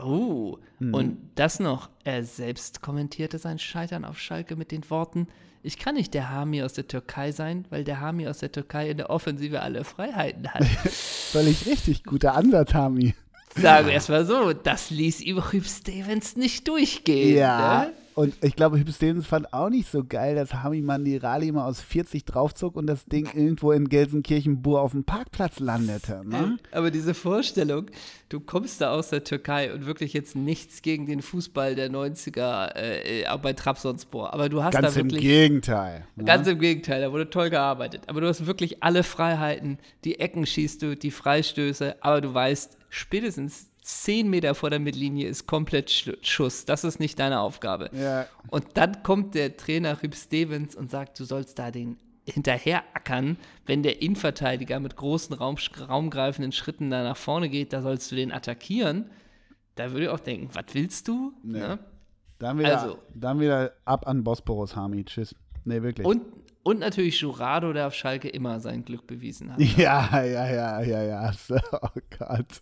Oh, mhm. und das noch. Er selbst kommentierte sein Scheitern auf Schalke mit den Worten: Ich kann nicht der Hami aus der Türkei sein, weil der Hami aus der Türkei in der Offensive alle Freiheiten hat. Völlig richtig, guter Ansatz, Hami. Sagen wir erstmal so, das ließ Hüb Stevens nicht durchgehen. Ja. Ne? Und ich glaube, Hüb Stevens fand auch nicht so geil, dass Hami Mandirali mal aus 40 draufzog und das Ding irgendwo in Gelsenkirchen-Bur auf dem Parkplatz landete. Ne? Aber diese Vorstellung, du kommst da aus der Türkei und wirklich jetzt nichts gegen den Fußball der 90er äh, auch bei Trabzonspor. Aber du hast ganz da wirklich. Ganz im Gegenteil. Ne? Ganz im Gegenteil, da wurde toll gearbeitet. Aber du hast wirklich alle Freiheiten, die Ecken schießt du, die Freistöße, aber du weißt, spätestens 10 Meter vor der Mittellinie ist komplett Schuss. Das ist nicht deine Aufgabe. Ja. Und dann kommt der Trainer Rip Stevens und sagt, du sollst da den hinterherackern, wenn der Innenverteidiger mit großen Raum, raumgreifenden Schritten da nach vorne geht, da sollst du den attackieren. Da würde ich auch denken, was willst du? Nee. Ne? Dann, wieder, also, dann wieder ab an Bosporus, Hami. Tschüss. Nee, wirklich. Und, und natürlich Jurado, der auf Schalke immer sein Glück bewiesen hat. Ja, ja, ja, ja, ja. Oh Gott.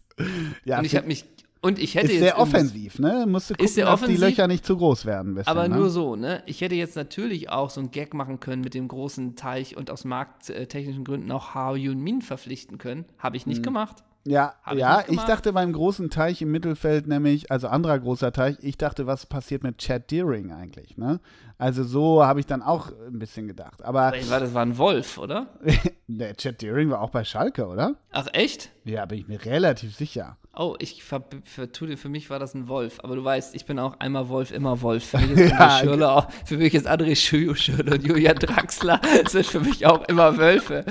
Ja, und ich habe mich und ich hätte ist sehr offensiv, ne? Musst du gucken, ist sehr dass die Löcher nicht zu groß werden. Bisschen, aber ne? nur so, ne? Ich hätte jetzt natürlich auch so einen Gag machen können mit dem großen Teich und aus markttechnischen Gründen auch Hao Yun Min verpflichten können. Habe ich nicht hm. gemacht. Ja, Hab ja, ich, ich, dachte beim großen Teich im Mittelfeld, nämlich, also anderer großer Teich, ich dachte, was passiert mit Chad Deering eigentlich, ne? Also so habe ich dann auch ein bisschen gedacht. Aber. Das war ein Wolf, oder? Der Chad Deering war auch bei Schalke, oder? Ach, echt? Ja, bin ich mir relativ sicher. Oh, ich vertue für mich war das ein Wolf. Aber du weißt, ich bin auch einmal Wolf, immer Wolf. Für mich ist ja, Schürle auch, für mich ist André Schürle und Julian Draxler sind für mich auch immer Wölfe.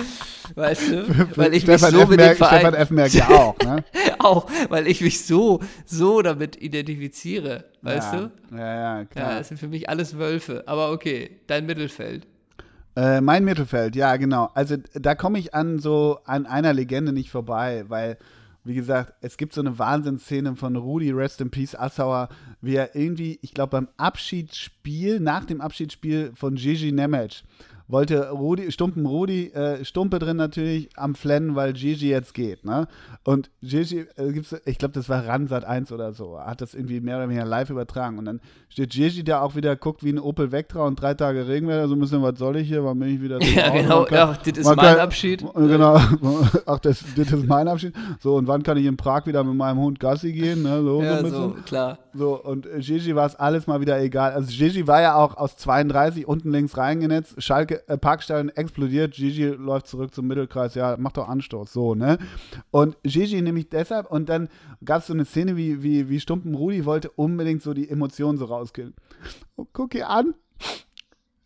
Weißt du? Weil ich Stefan mich so F. mit dem Verein, Stefan. Merck ja auch, ne? auch, weil ich mich so, so damit identifiziere. Weißt ja, du? Ja, ja, klar. Ja, das sind für mich alles Wölfe. Aber okay, dein Mittelfeld. Äh, mein Mittelfeld, ja, genau. Also da komme ich an so an einer Legende nicht vorbei, weil wie gesagt, es gibt so eine Wahnsinnsszene von Rudi, Rest in Peace, Assauer, wie er irgendwie, ich glaube, beim Abschiedsspiel, nach dem Abschiedsspiel von Gigi Nemec, wollte Rudi, Stumpen Rudi, äh, Stumpe drin natürlich am Flennen, weil Gigi jetzt geht, ne? Und Gigi, äh, gibt's, ich glaube, das war Ransat 1 oder so, hat das irgendwie mehr oder weniger live übertragen. Und dann steht Gigi da auch wieder, guckt wie ein Opel Vectra und drei Tage Regenwetter, so ein bisschen, was soll ich hier, wann bin ich wieder Ja, genau, kann, ja, das ist mein kann, Abschied. Genau, ach, das, das ist mein Abschied. So, und wann kann ich in Prag wieder mit meinem Hund Gassi gehen, ne? So, ja, so, so klar. So, und Gigi war es alles mal wieder egal. Also Gigi war ja auch aus 32 unten links reingenetzt, Schalke äh, Parkstein explodiert, Gigi läuft zurück zum Mittelkreis, ja, macht doch Anstoß, so, ne? Und Gigi nämlich deshalb, und dann gab es so eine Szene, wie, wie, wie Stumpen Rudi wollte unbedingt so die Emotionen so rauskillen. Oh, guck ihr an,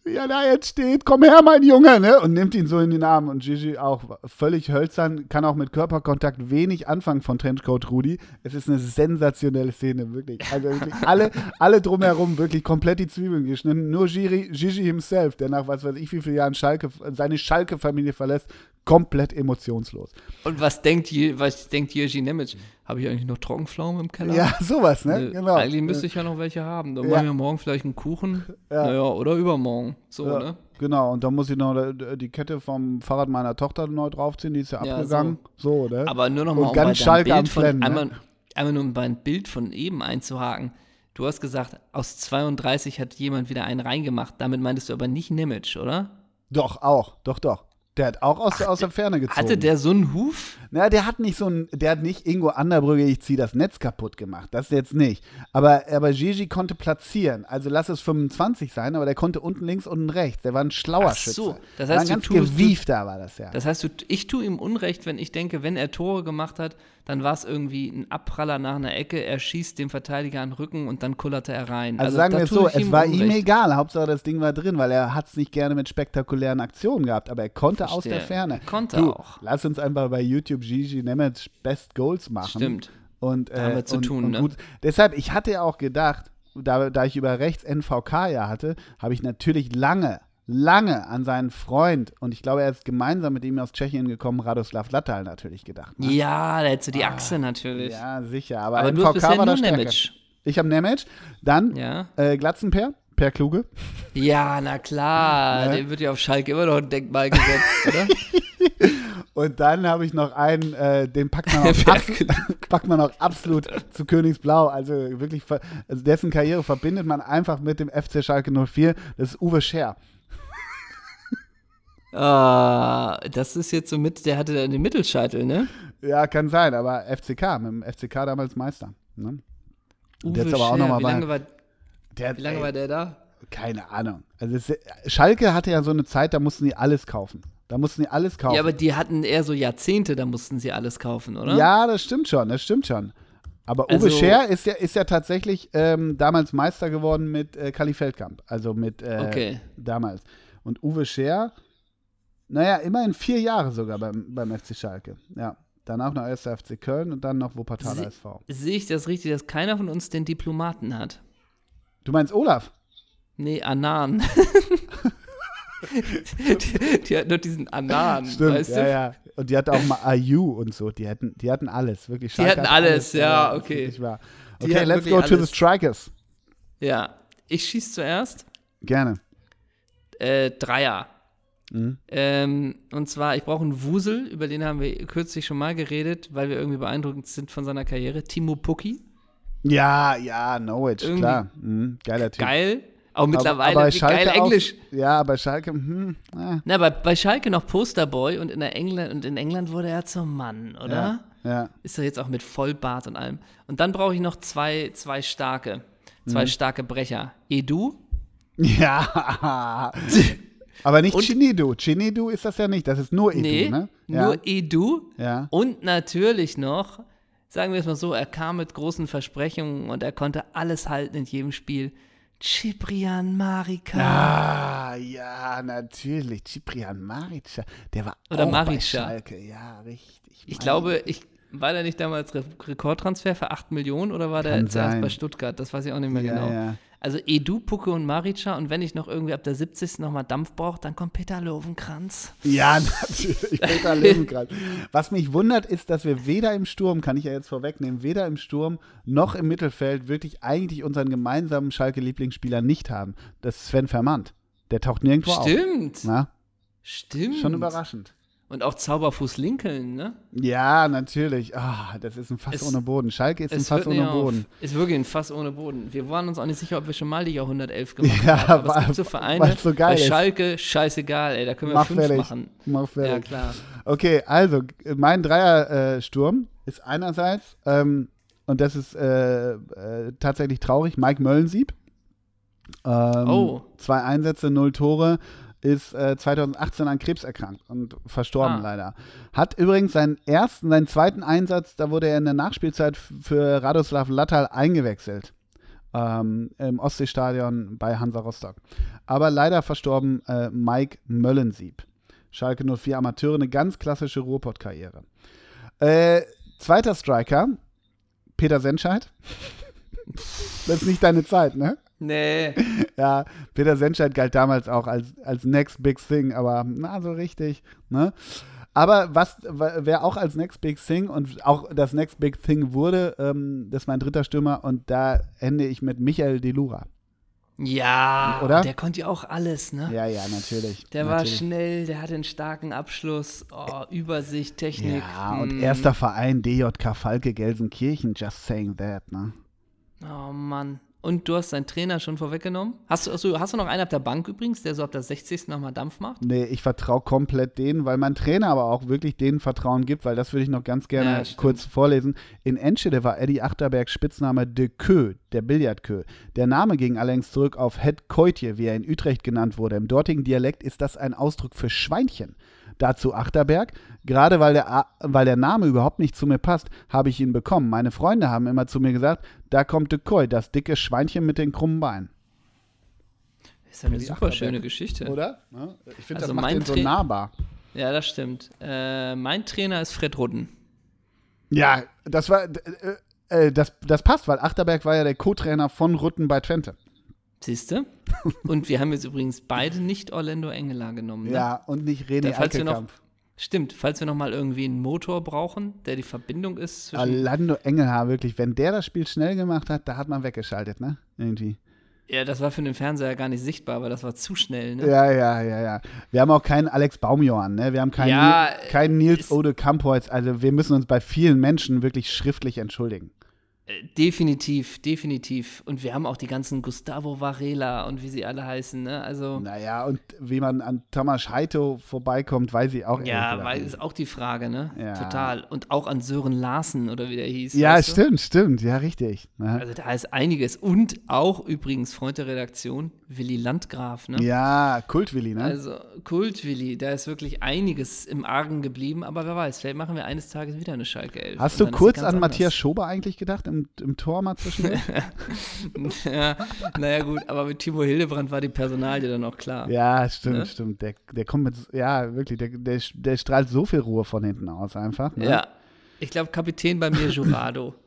wie er da jetzt steht, komm her, mein Junge, ne? Und nimmt ihn so in den Arm. Und Gigi auch völlig hölzern, kann auch mit Körperkontakt wenig anfangen von Trenchcoat Rudi. Es ist eine sensationelle Szene, wirklich. Also wirklich alle, alle drumherum wirklich komplett die Zwiebeln geschnitten. Nur Gigi, Gigi himself, der nach was weiß ich wie vielen Jahren Schalke, seine Schalke-Familie verlässt, komplett emotionslos. Und was denkt, was denkt Jerzy Nemec? Habe ich eigentlich noch Trockenpflaumen im Keller? Ja, sowas, ne? Äh, genau. Eigentlich müsste ich ja noch welche haben. Dann ja. machen wir morgen vielleicht einen Kuchen. Ja. Naja, oder übermorgen. So, ja, ne? Genau, und dann muss ich noch die Kette vom Fahrrad meiner Tochter neu draufziehen, die ist ja, abgegangen. So. so. ne? Aber nur noch mal, und um ganz Schalke am Flennen, ne? einmal, einmal nur um bei ein Bild von eben einzuhaken. Du hast gesagt, aus 32 hat jemand wieder einen reingemacht. Damit meintest du aber nicht Nemec, oder? Doch, auch. Doch, doch. Der hat auch aus, Ach, aus der Ferne gezogen. Hatte der so einen Huf? Na, der hat nicht so ein, der hat nicht Ingo Anderbrügge, ich ziehe das Netz kaputt gemacht. Das jetzt nicht. Aber, aber Gigi konnte platzieren. Also lass es 25 sein, aber der konnte unten links, unten rechts. Der war ein schlauer Ach so, Schütze. das heißt, war ein ganz gewiefter war das ja. Das heißt, du, ich tue ihm Unrecht, wenn ich denke, wenn er Tore gemacht hat, dann war es irgendwie ein Abpraller nach einer Ecke, er schießt dem Verteidiger an den Rücken und dann kullerte er rein. Also, also sagen wir es so, es war Unrecht. ihm egal, Hauptsache das Ding war drin, weil er hat es nicht gerne mit spektakulären Aktionen gehabt, aber er konnte Verstehe. aus der Ferne. Konnte du, auch. Lass uns einfach bei YouTube Gigi Nemec Best Goals machen. Stimmt. Und, äh, Damit zu und, tun, und ne? gut. Deshalb, ich hatte ja auch gedacht, da, da ich über rechts NVK ja hatte, habe ich natürlich lange lange an seinen Freund, und ich glaube, er ist gemeinsam mit ihm aus Tschechien gekommen, Radoslav Lattal natürlich gedacht. Ne? Ja, da hättest du die ah, Achse natürlich. Ja, sicher. Aber, aber du hast bisher nur Nemec. Ich habe Nemec, dann ja. äh, Glatzenper, Per Kluge. Ja, na klar, ja. dem wird ja auf Schalke immer noch ein Denkmal gesetzt, oder? Und dann habe ich noch einen, äh, den packt man, auch packt man auch absolut zu Königsblau. Also wirklich, also dessen Karriere verbindet man einfach mit dem FC Schalke 04. Das ist Uwe Scher. Uh, das ist jetzt so mit, der hatte den Mittelscheitel, ne? Ja, kann sein, aber FCK, mit dem FCK damals Meister. Ne? Uwe jetzt aber auch noch mal wie, lange war, der, wie lange ey, war der da? Keine Ahnung. Also es, Schalke hatte ja so eine Zeit, da mussten die alles kaufen. Da mussten die alles kaufen. Ja, aber die hatten eher so Jahrzehnte, da mussten sie alles kaufen, oder? Ja, das stimmt schon, das stimmt schon. Aber Uwe also, Scher ist ja, ist ja tatsächlich ähm, damals Meister geworden mit äh, Kali Feldkamp. Also mit äh, okay. damals. Und Uwe Scher naja, immerhin vier Jahre sogar beim, beim FC Schalke. Ja. Danach noch erst der FC Köln und dann noch Wuppertaler SV. Sehe ich das richtig, dass keiner von uns den Diplomaten hat? Du meinst Olaf? Nee, Anan. die, die, hat nur diesen Anan, Stimmt, weißt ja, du? ja. Und die hatte auch mal IU und so. Die hatten, die hatten alles, wirklich. Schalke die hatten alles, alles, ja, okay. Okay, let's go to the strikers. Ja, ich schieße zuerst. Gerne. Äh, Dreier. Mhm. Ähm, und zwar, ich brauche einen Wusel, über den haben wir kürzlich schon mal geredet, weil wir irgendwie beeindruckend sind von seiner Karriere. Timo Pucki. Ja, ja, Norwich, irgendwie klar. Mhm, geiler Typ. Geil. Auch mittlerweile aber, aber geil Englisch. Auch, ja, bei Schalke, hm, äh. Na, bei, bei Schalke noch Posterboy und in, der England, und in England wurde er zum Mann, oder? Ja, ja. Ist er jetzt auch mit Vollbart und allem. Und dann brauche ich noch zwei, zwei starke, zwei mhm. starke Brecher. Edu. Ja. Aber nicht und, Chinidu. Chinidu ist das ja nicht, das ist nur Edu, nee, ne? Ja. Nur Edu. Ja. Und natürlich noch, sagen wir es mal so, er kam mit großen Versprechungen und er konnte alles halten in jedem Spiel. Ciprian Marica. Ah, ja, natürlich. Ciprian Marica. Der war Oder auch Marica. bei Schalke. Ja, richtig. Ich glaube, ich, war der nicht damals Re Rekordtransfer für 8 Millionen oder war der Kann zuerst sein. bei Stuttgart? Das weiß ich auch nicht mehr ja, genau. Ja. Also Edu, Pucke und Marica und wenn ich noch irgendwie ab der 70. nochmal Dampf brauche, dann kommt Peter Löwenkranz. Ja, natürlich, Peter Löwenkranz. Was mich wundert, ist, dass wir weder im Sturm, kann ich ja jetzt vorwegnehmen, weder im Sturm noch im Mittelfeld wirklich eigentlich unseren gemeinsamen Schalke-Lieblingsspieler nicht haben. Das ist Sven Vermandt. Der taucht nirgendwo Stimmt. auf. Stimmt. Stimmt. Schon überraschend. Und auch Zauberfuß Lincoln, ne? Ja, natürlich. Ah, das ist ein Fass es, ohne Boden. Schalke ist ein Fass ohne Boden. Auf. Ist wirklich ein Fass ohne Boden. Wir waren uns auch nicht sicher, ob wir schon mal die Jahrhundertelf gemacht ja, haben. Aber es gibt so Vereine, so geil bei Schalke, scheißegal, ey, da können wir Mach fünf fertig. machen. Mach fertig. Ja, klar. Okay, also, mein Dreiersturm äh, ist einerseits, ähm, und das ist äh, äh, tatsächlich traurig, Mike Möllensieb. Ähm, oh. Zwei Einsätze, null Tore ist äh, 2018 an Krebs erkrankt und verstorben Ah. leider. Hat übrigens seinen ersten, seinen zweiten Einsatz, da wurde er in der Nachspielzeit für Radoslav Lattal eingewechselt. Ähm, Im Ostseestadion bei Hansa Rostock. Aber leider verstorben äh, Mike Möllensieb. Schalke 04 Amateure, eine ganz klassische Ruhrpott-Karriere. Äh, zweiter Striker, Peter Senscheid. das ist nicht deine Zeit, ne? Nee. Ja, Peter Senscheid galt damals auch als, als Next Big Thing, aber na, so richtig. Ne? Aber was, wer auch als Next Big Thing und auch das Next Big Thing wurde, ähm, das ist mein dritter Stürmer und da ende ich mit Michael Delura. Ja, oder? Der konnte ja auch alles, ne? Ja, ja, natürlich. Der natürlich. war schnell, der hatte einen starken Abschluss, oh, Übersicht, Technik. Ja, und hm. erster Verein DJK Falke Gelsenkirchen, just saying that, ne? Oh Mann. Und du hast deinen Trainer schon vorweggenommen? Hast du, hast du noch einen ab der Bank übrigens, der so ab der 60. nochmal Dampf macht? Nee, ich vertraue komplett denen, weil mein Trainer aber auch wirklich denen Vertrauen gibt, weil das würde ich noch ganz gerne ja, kurz vorlesen. In Enschede war Eddie Achterberg Spitzname De Kö, der Billardkö. Der Name ging allerdings zurück auf Het Koitje, wie er in Utrecht genannt wurde. Im dortigen Dialekt ist das ein Ausdruck für Schweinchen. Dazu Achterberg. Gerade weil der, weil der Name überhaupt nicht zu mir passt, habe ich ihn bekommen. Meine Freunde haben immer zu mir gesagt, da kommt de Koi, das dicke Schweinchen mit den krummen Beinen. Ist eine super schöne Geschichte. Oder? Ich finde, also das macht ihn so nahbar. Ja, das stimmt. Äh, mein Trainer ist Fred Rudden. Ja, das war, äh, äh, das, das passt, weil Achterberg war ja der Co-Trainer von Rutten bei Twente. Siehst du? Und wir haben jetzt übrigens beide nicht Orlando Engeler genommen. Ne? Ja, und nicht René falls noch, Stimmt, falls wir noch mal irgendwie einen Motor brauchen, der die Verbindung ist zwischen Orlando Engelhaar, wirklich, wenn der das Spiel schnell gemacht hat, da hat man weggeschaltet, ne? Irgendwie. Ja, das war für den Fernseher gar nicht sichtbar, aber das war zu schnell, ne? Ja, ja, ja, ja. Wir haben auch keinen Alex Baumjohann, ne? Wir haben keinen, ja, keinen Nils Ode Kampholz. Also wir müssen uns bei vielen Menschen wirklich schriftlich entschuldigen. Definitiv, definitiv. Und wir haben auch die ganzen Gustavo Varela und wie sie alle heißen, ne? Also. Naja, und wie man an Thomas Heito vorbeikommt, weiß ich auch Ja, weil ist auch die Frage, ne? Ja. Total. Und auch an Sören Larsen oder wie der hieß. Ja, stimmt, du? stimmt, ja, richtig. Ja. Also da ist einiges. Und auch übrigens, Freund der Redaktion, Willi Landgraf, ne? Ja, Kultwilli, ne? Also Kultwilli, da ist wirklich einiges im Argen geblieben, aber wer weiß, vielleicht machen wir eines Tages wieder eine Schalke 11. Hast du kurz an anders. Matthias Schober eigentlich gedacht im, im Tor mal zwischendurch? ja, naja gut, aber mit Timo Hildebrand war die Personalie dann auch klar. Ja, stimmt, ne? stimmt. Der, der kommt mit, ja, wirklich, der, der, der strahlt so viel Ruhe von hinten aus einfach. Ne? Ja, ich glaube Kapitän bei mir Jurado.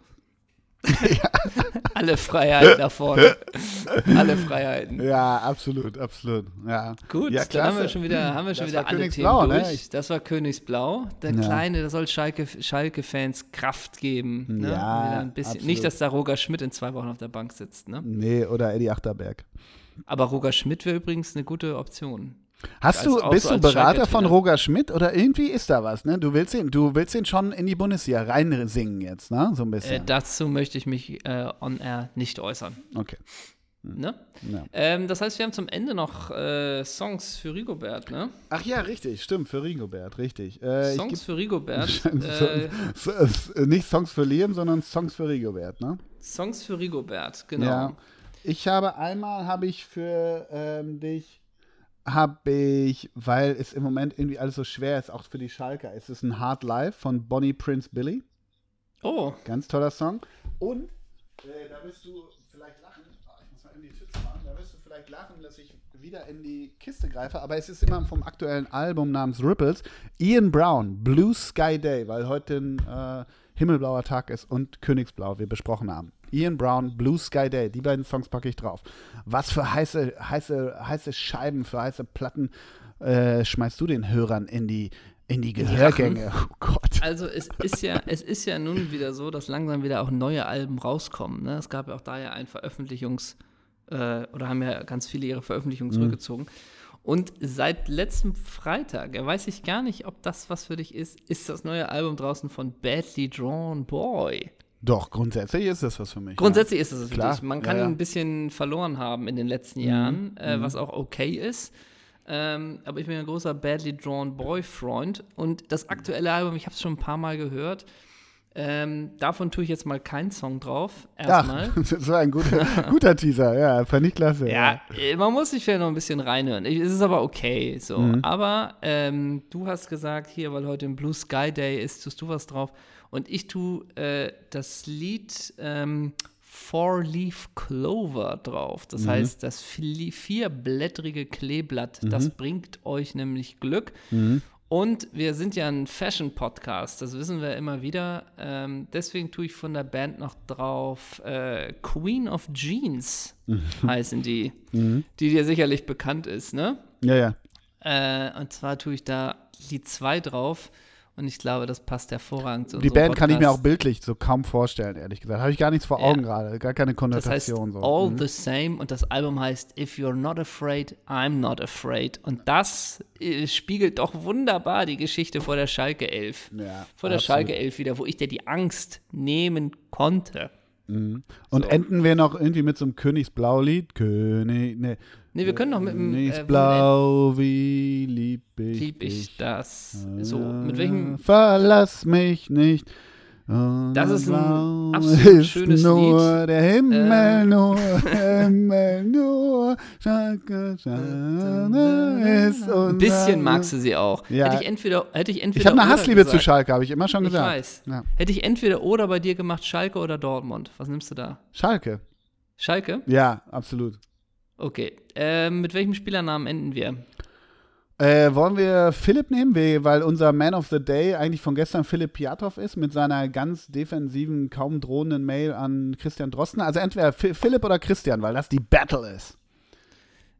Ja. Alle Freiheiten da vorne. Alle Freiheiten. Ja, absolut, absolut. Ja. Gut, ja, dann haben wir schon wieder, haben wir schon wieder alle Themen ne? durch. Ne? Das war Königsblau. Der ja. Kleine, da soll Schalke-Fans Schalke Kraft geben. Ne? Ja. Nicht, dass da Roger Schmidt in zwei Wochen auf der Bank sitzt. Ne? Nee, oder Eddie Achterberg. Aber Roger Schmidt wäre übrigens eine gute Option. Hast du, bist so du Berater von Roger Schmidt oder irgendwie ist da was, ne? Du willst ihn, du willst ihn schon in die Bundesliga reinsingen jetzt, ne? So ein bisschen. Äh, dazu möchte ich mich äh, on air nicht äußern. Okay. Hm. Ne? Ja. Ähm, das heißt, wir haben zum Ende noch äh, Songs für Rigobert, ne? Ach ja, richtig, stimmt, für Rigobert, richtig. Äh, Songs für Rigobert. Äh, nicht Songs für Liam, sondern Songs für Rigobert, ne? Songs für Rigobert, genau. Ja. Ich habe einmal, habe ich für ähm, dich habe ich, weil es im Moment irgendwie alles so schwer ist, auch für die Schalker, es ist ein Hard Life von Bonnie Prince Billy. Oh. Ganz toller Song. Und äh, da wirst du vielleicht lachen, oh, ich muss mal in die Tüte machen, da wirst du vielleicht lachen, dass ich wieder in die Kiste greife, aber es ist immer vom aktuellen Album namens Ripples. Ian Brown, Blue Sky Day, weil heute ein äh, himmelblauer Tag ist und Königsblau wir besprochen haben. Ian Brown, Blue Sky Day. Die beiden Songs packe ich drauf. Was für heiße, heiße, heiße Scheiben, für heiße Platten äh, schmeißt du den Hörern in die, in die Gehörgänge. Oh Gott. Also es ist ja, es ist ja nun wieder so, dass langsam wieder auch neue Alben rauskommen. Ne? Es gab ja auch da ja ein Veröffentlichungs- äh, oder haben ja ganz viele ihre Veröffentlichungen mhm. zurückgezogen. Und seit letztem Freitag, weiß ich gar nicht, ob das was für dich ist, ist das neue Album draußen von Badly Drawn Boy. Doch, grundsätzlich ist das was für mich. Grundsätzlich ja. ist das was für dich. Man kann ja, ja. ihn ein bisschen verloren haben in den letzten mhm. Jahren, äh, mhm. was auch okay ist. Ähm, aber ich bin ein großer Badly Drawn Boy Freund. Und das aktuelle Album, ich habe es schon ein paar Mal gehört. Ähm, davon tue ich jetzt mal keinen Song drauf. Erstmal. Ja, das war ein guter, guter Teaser, ja, fand ich klasse. Ja, ja, man muss sich vielleicht noch ein bisschen reinhören. Es ist aber okay. So. Mhm. Aber ähm, du hast gesagt, hier, weil heute ein Blue Sky Day ist, tust du was drauf. Und ich tue äh, das Lied ähm, Four Leaf Clover drauf. Das mhm. heißt, das vierblättrige Kleeblatt, mhm. das bringt euch nämlich Glück. Mhm. Und wir sind ja ein Fashion-Podcast, das wissen wir immer wieder. Ähm, deswegen tue ich von der Band noch drauf äh, Queen of Jeans mhm. heißen die, mhm. die dir sicherlich bekannt ist, ne? Ja, ja. Äh, und zwar tue ich da Lied 2 drauf. Und ich glaube, das passt hervorragend zu Die Band kann ich mir auch Podcast. bildlich so kaum vorstellen, ehrlich gesagt. Habe ich gar nichts vor. Augen gerade. Gar keine Das heißt Konnotation. so. All Mhm. the Same und das Album heißt If You're Not Afraid, I'm Not Afraid. Und das äh, spiegelt doch wunderbar die Geschichte vor der Schalke 11. Ja, vor der absolut. Schalke 11 wieder, wo ich dir die Angst nehmen konnte. Und So. enden wir noch irgendwie mit so einem Königsblau-Lied? König, ne. Nee, wir können noch mit dem äh, Königsblau, wie lieb ich lieb ich das. So, mit welchem Verlass mich nicht. Und Das ist ein blau absolut ist schönes nur Lied. der Himmel, Ähm. nur Himmel, nur Schalke, Schalke ist Ein bisschen magst du sie auch. Ja. Hätte ich entweder, hätte ich entweder Ich habe eine Hassliebe zu gesagt. Schalke, habe ich immer schon Ich gesagt. weiß. Ja. Hätte ich entweder oder bei dir gemacht, Schalke oder Dortmund. Was nimmst du da? Schalke. Schalke? Ja, absolut. Okay. Ähm, mit welchem Spielernamen enden wir? Äh, wollen wir Philipp nehmen, We- weil unser Man of the Day eigentlich von gestern Philipp Piatow ist, mit seiner ganz defensiven, kaum drohenden Mail an Christian Drosten. Also entweder Philipp oder Christian, weil das die Battle ist.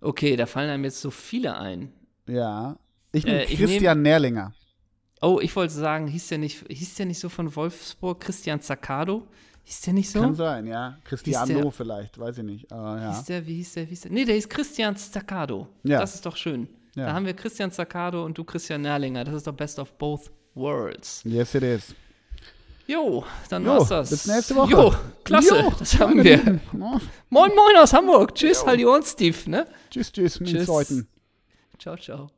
Okay, da fallen einem jetzt so viele ein. Ja. Ich nehme Äh, Christian Nährlinger. Oh, ich wollte sagen, hieß der nicht, hieß der nicht so von Wolfsburg, Christian Zaccardo? Hieß der nicht so? Kann sein, ja. Cristiano vielleicht, weiß ich nicht. Aber ja. Hieß der, wie hieß der, wie hieß der? Nee, der hieß Christian Zaccardo. Ja. Das ist doch schön. Ja. Da haben wir Christian Zaccardo und du Christian Nährlinger. Das ist doch best of both worlds. Yes, it is. Jo, dann Jo, war's das. bis nächste Woche. Jo, klasse, Jo, das haben wir. Lieben. Moin, moin aus Hamburg. Tschüss, Halli und Steve, ne? tschüss, tschüss, Tschüss. Ciao, ciao.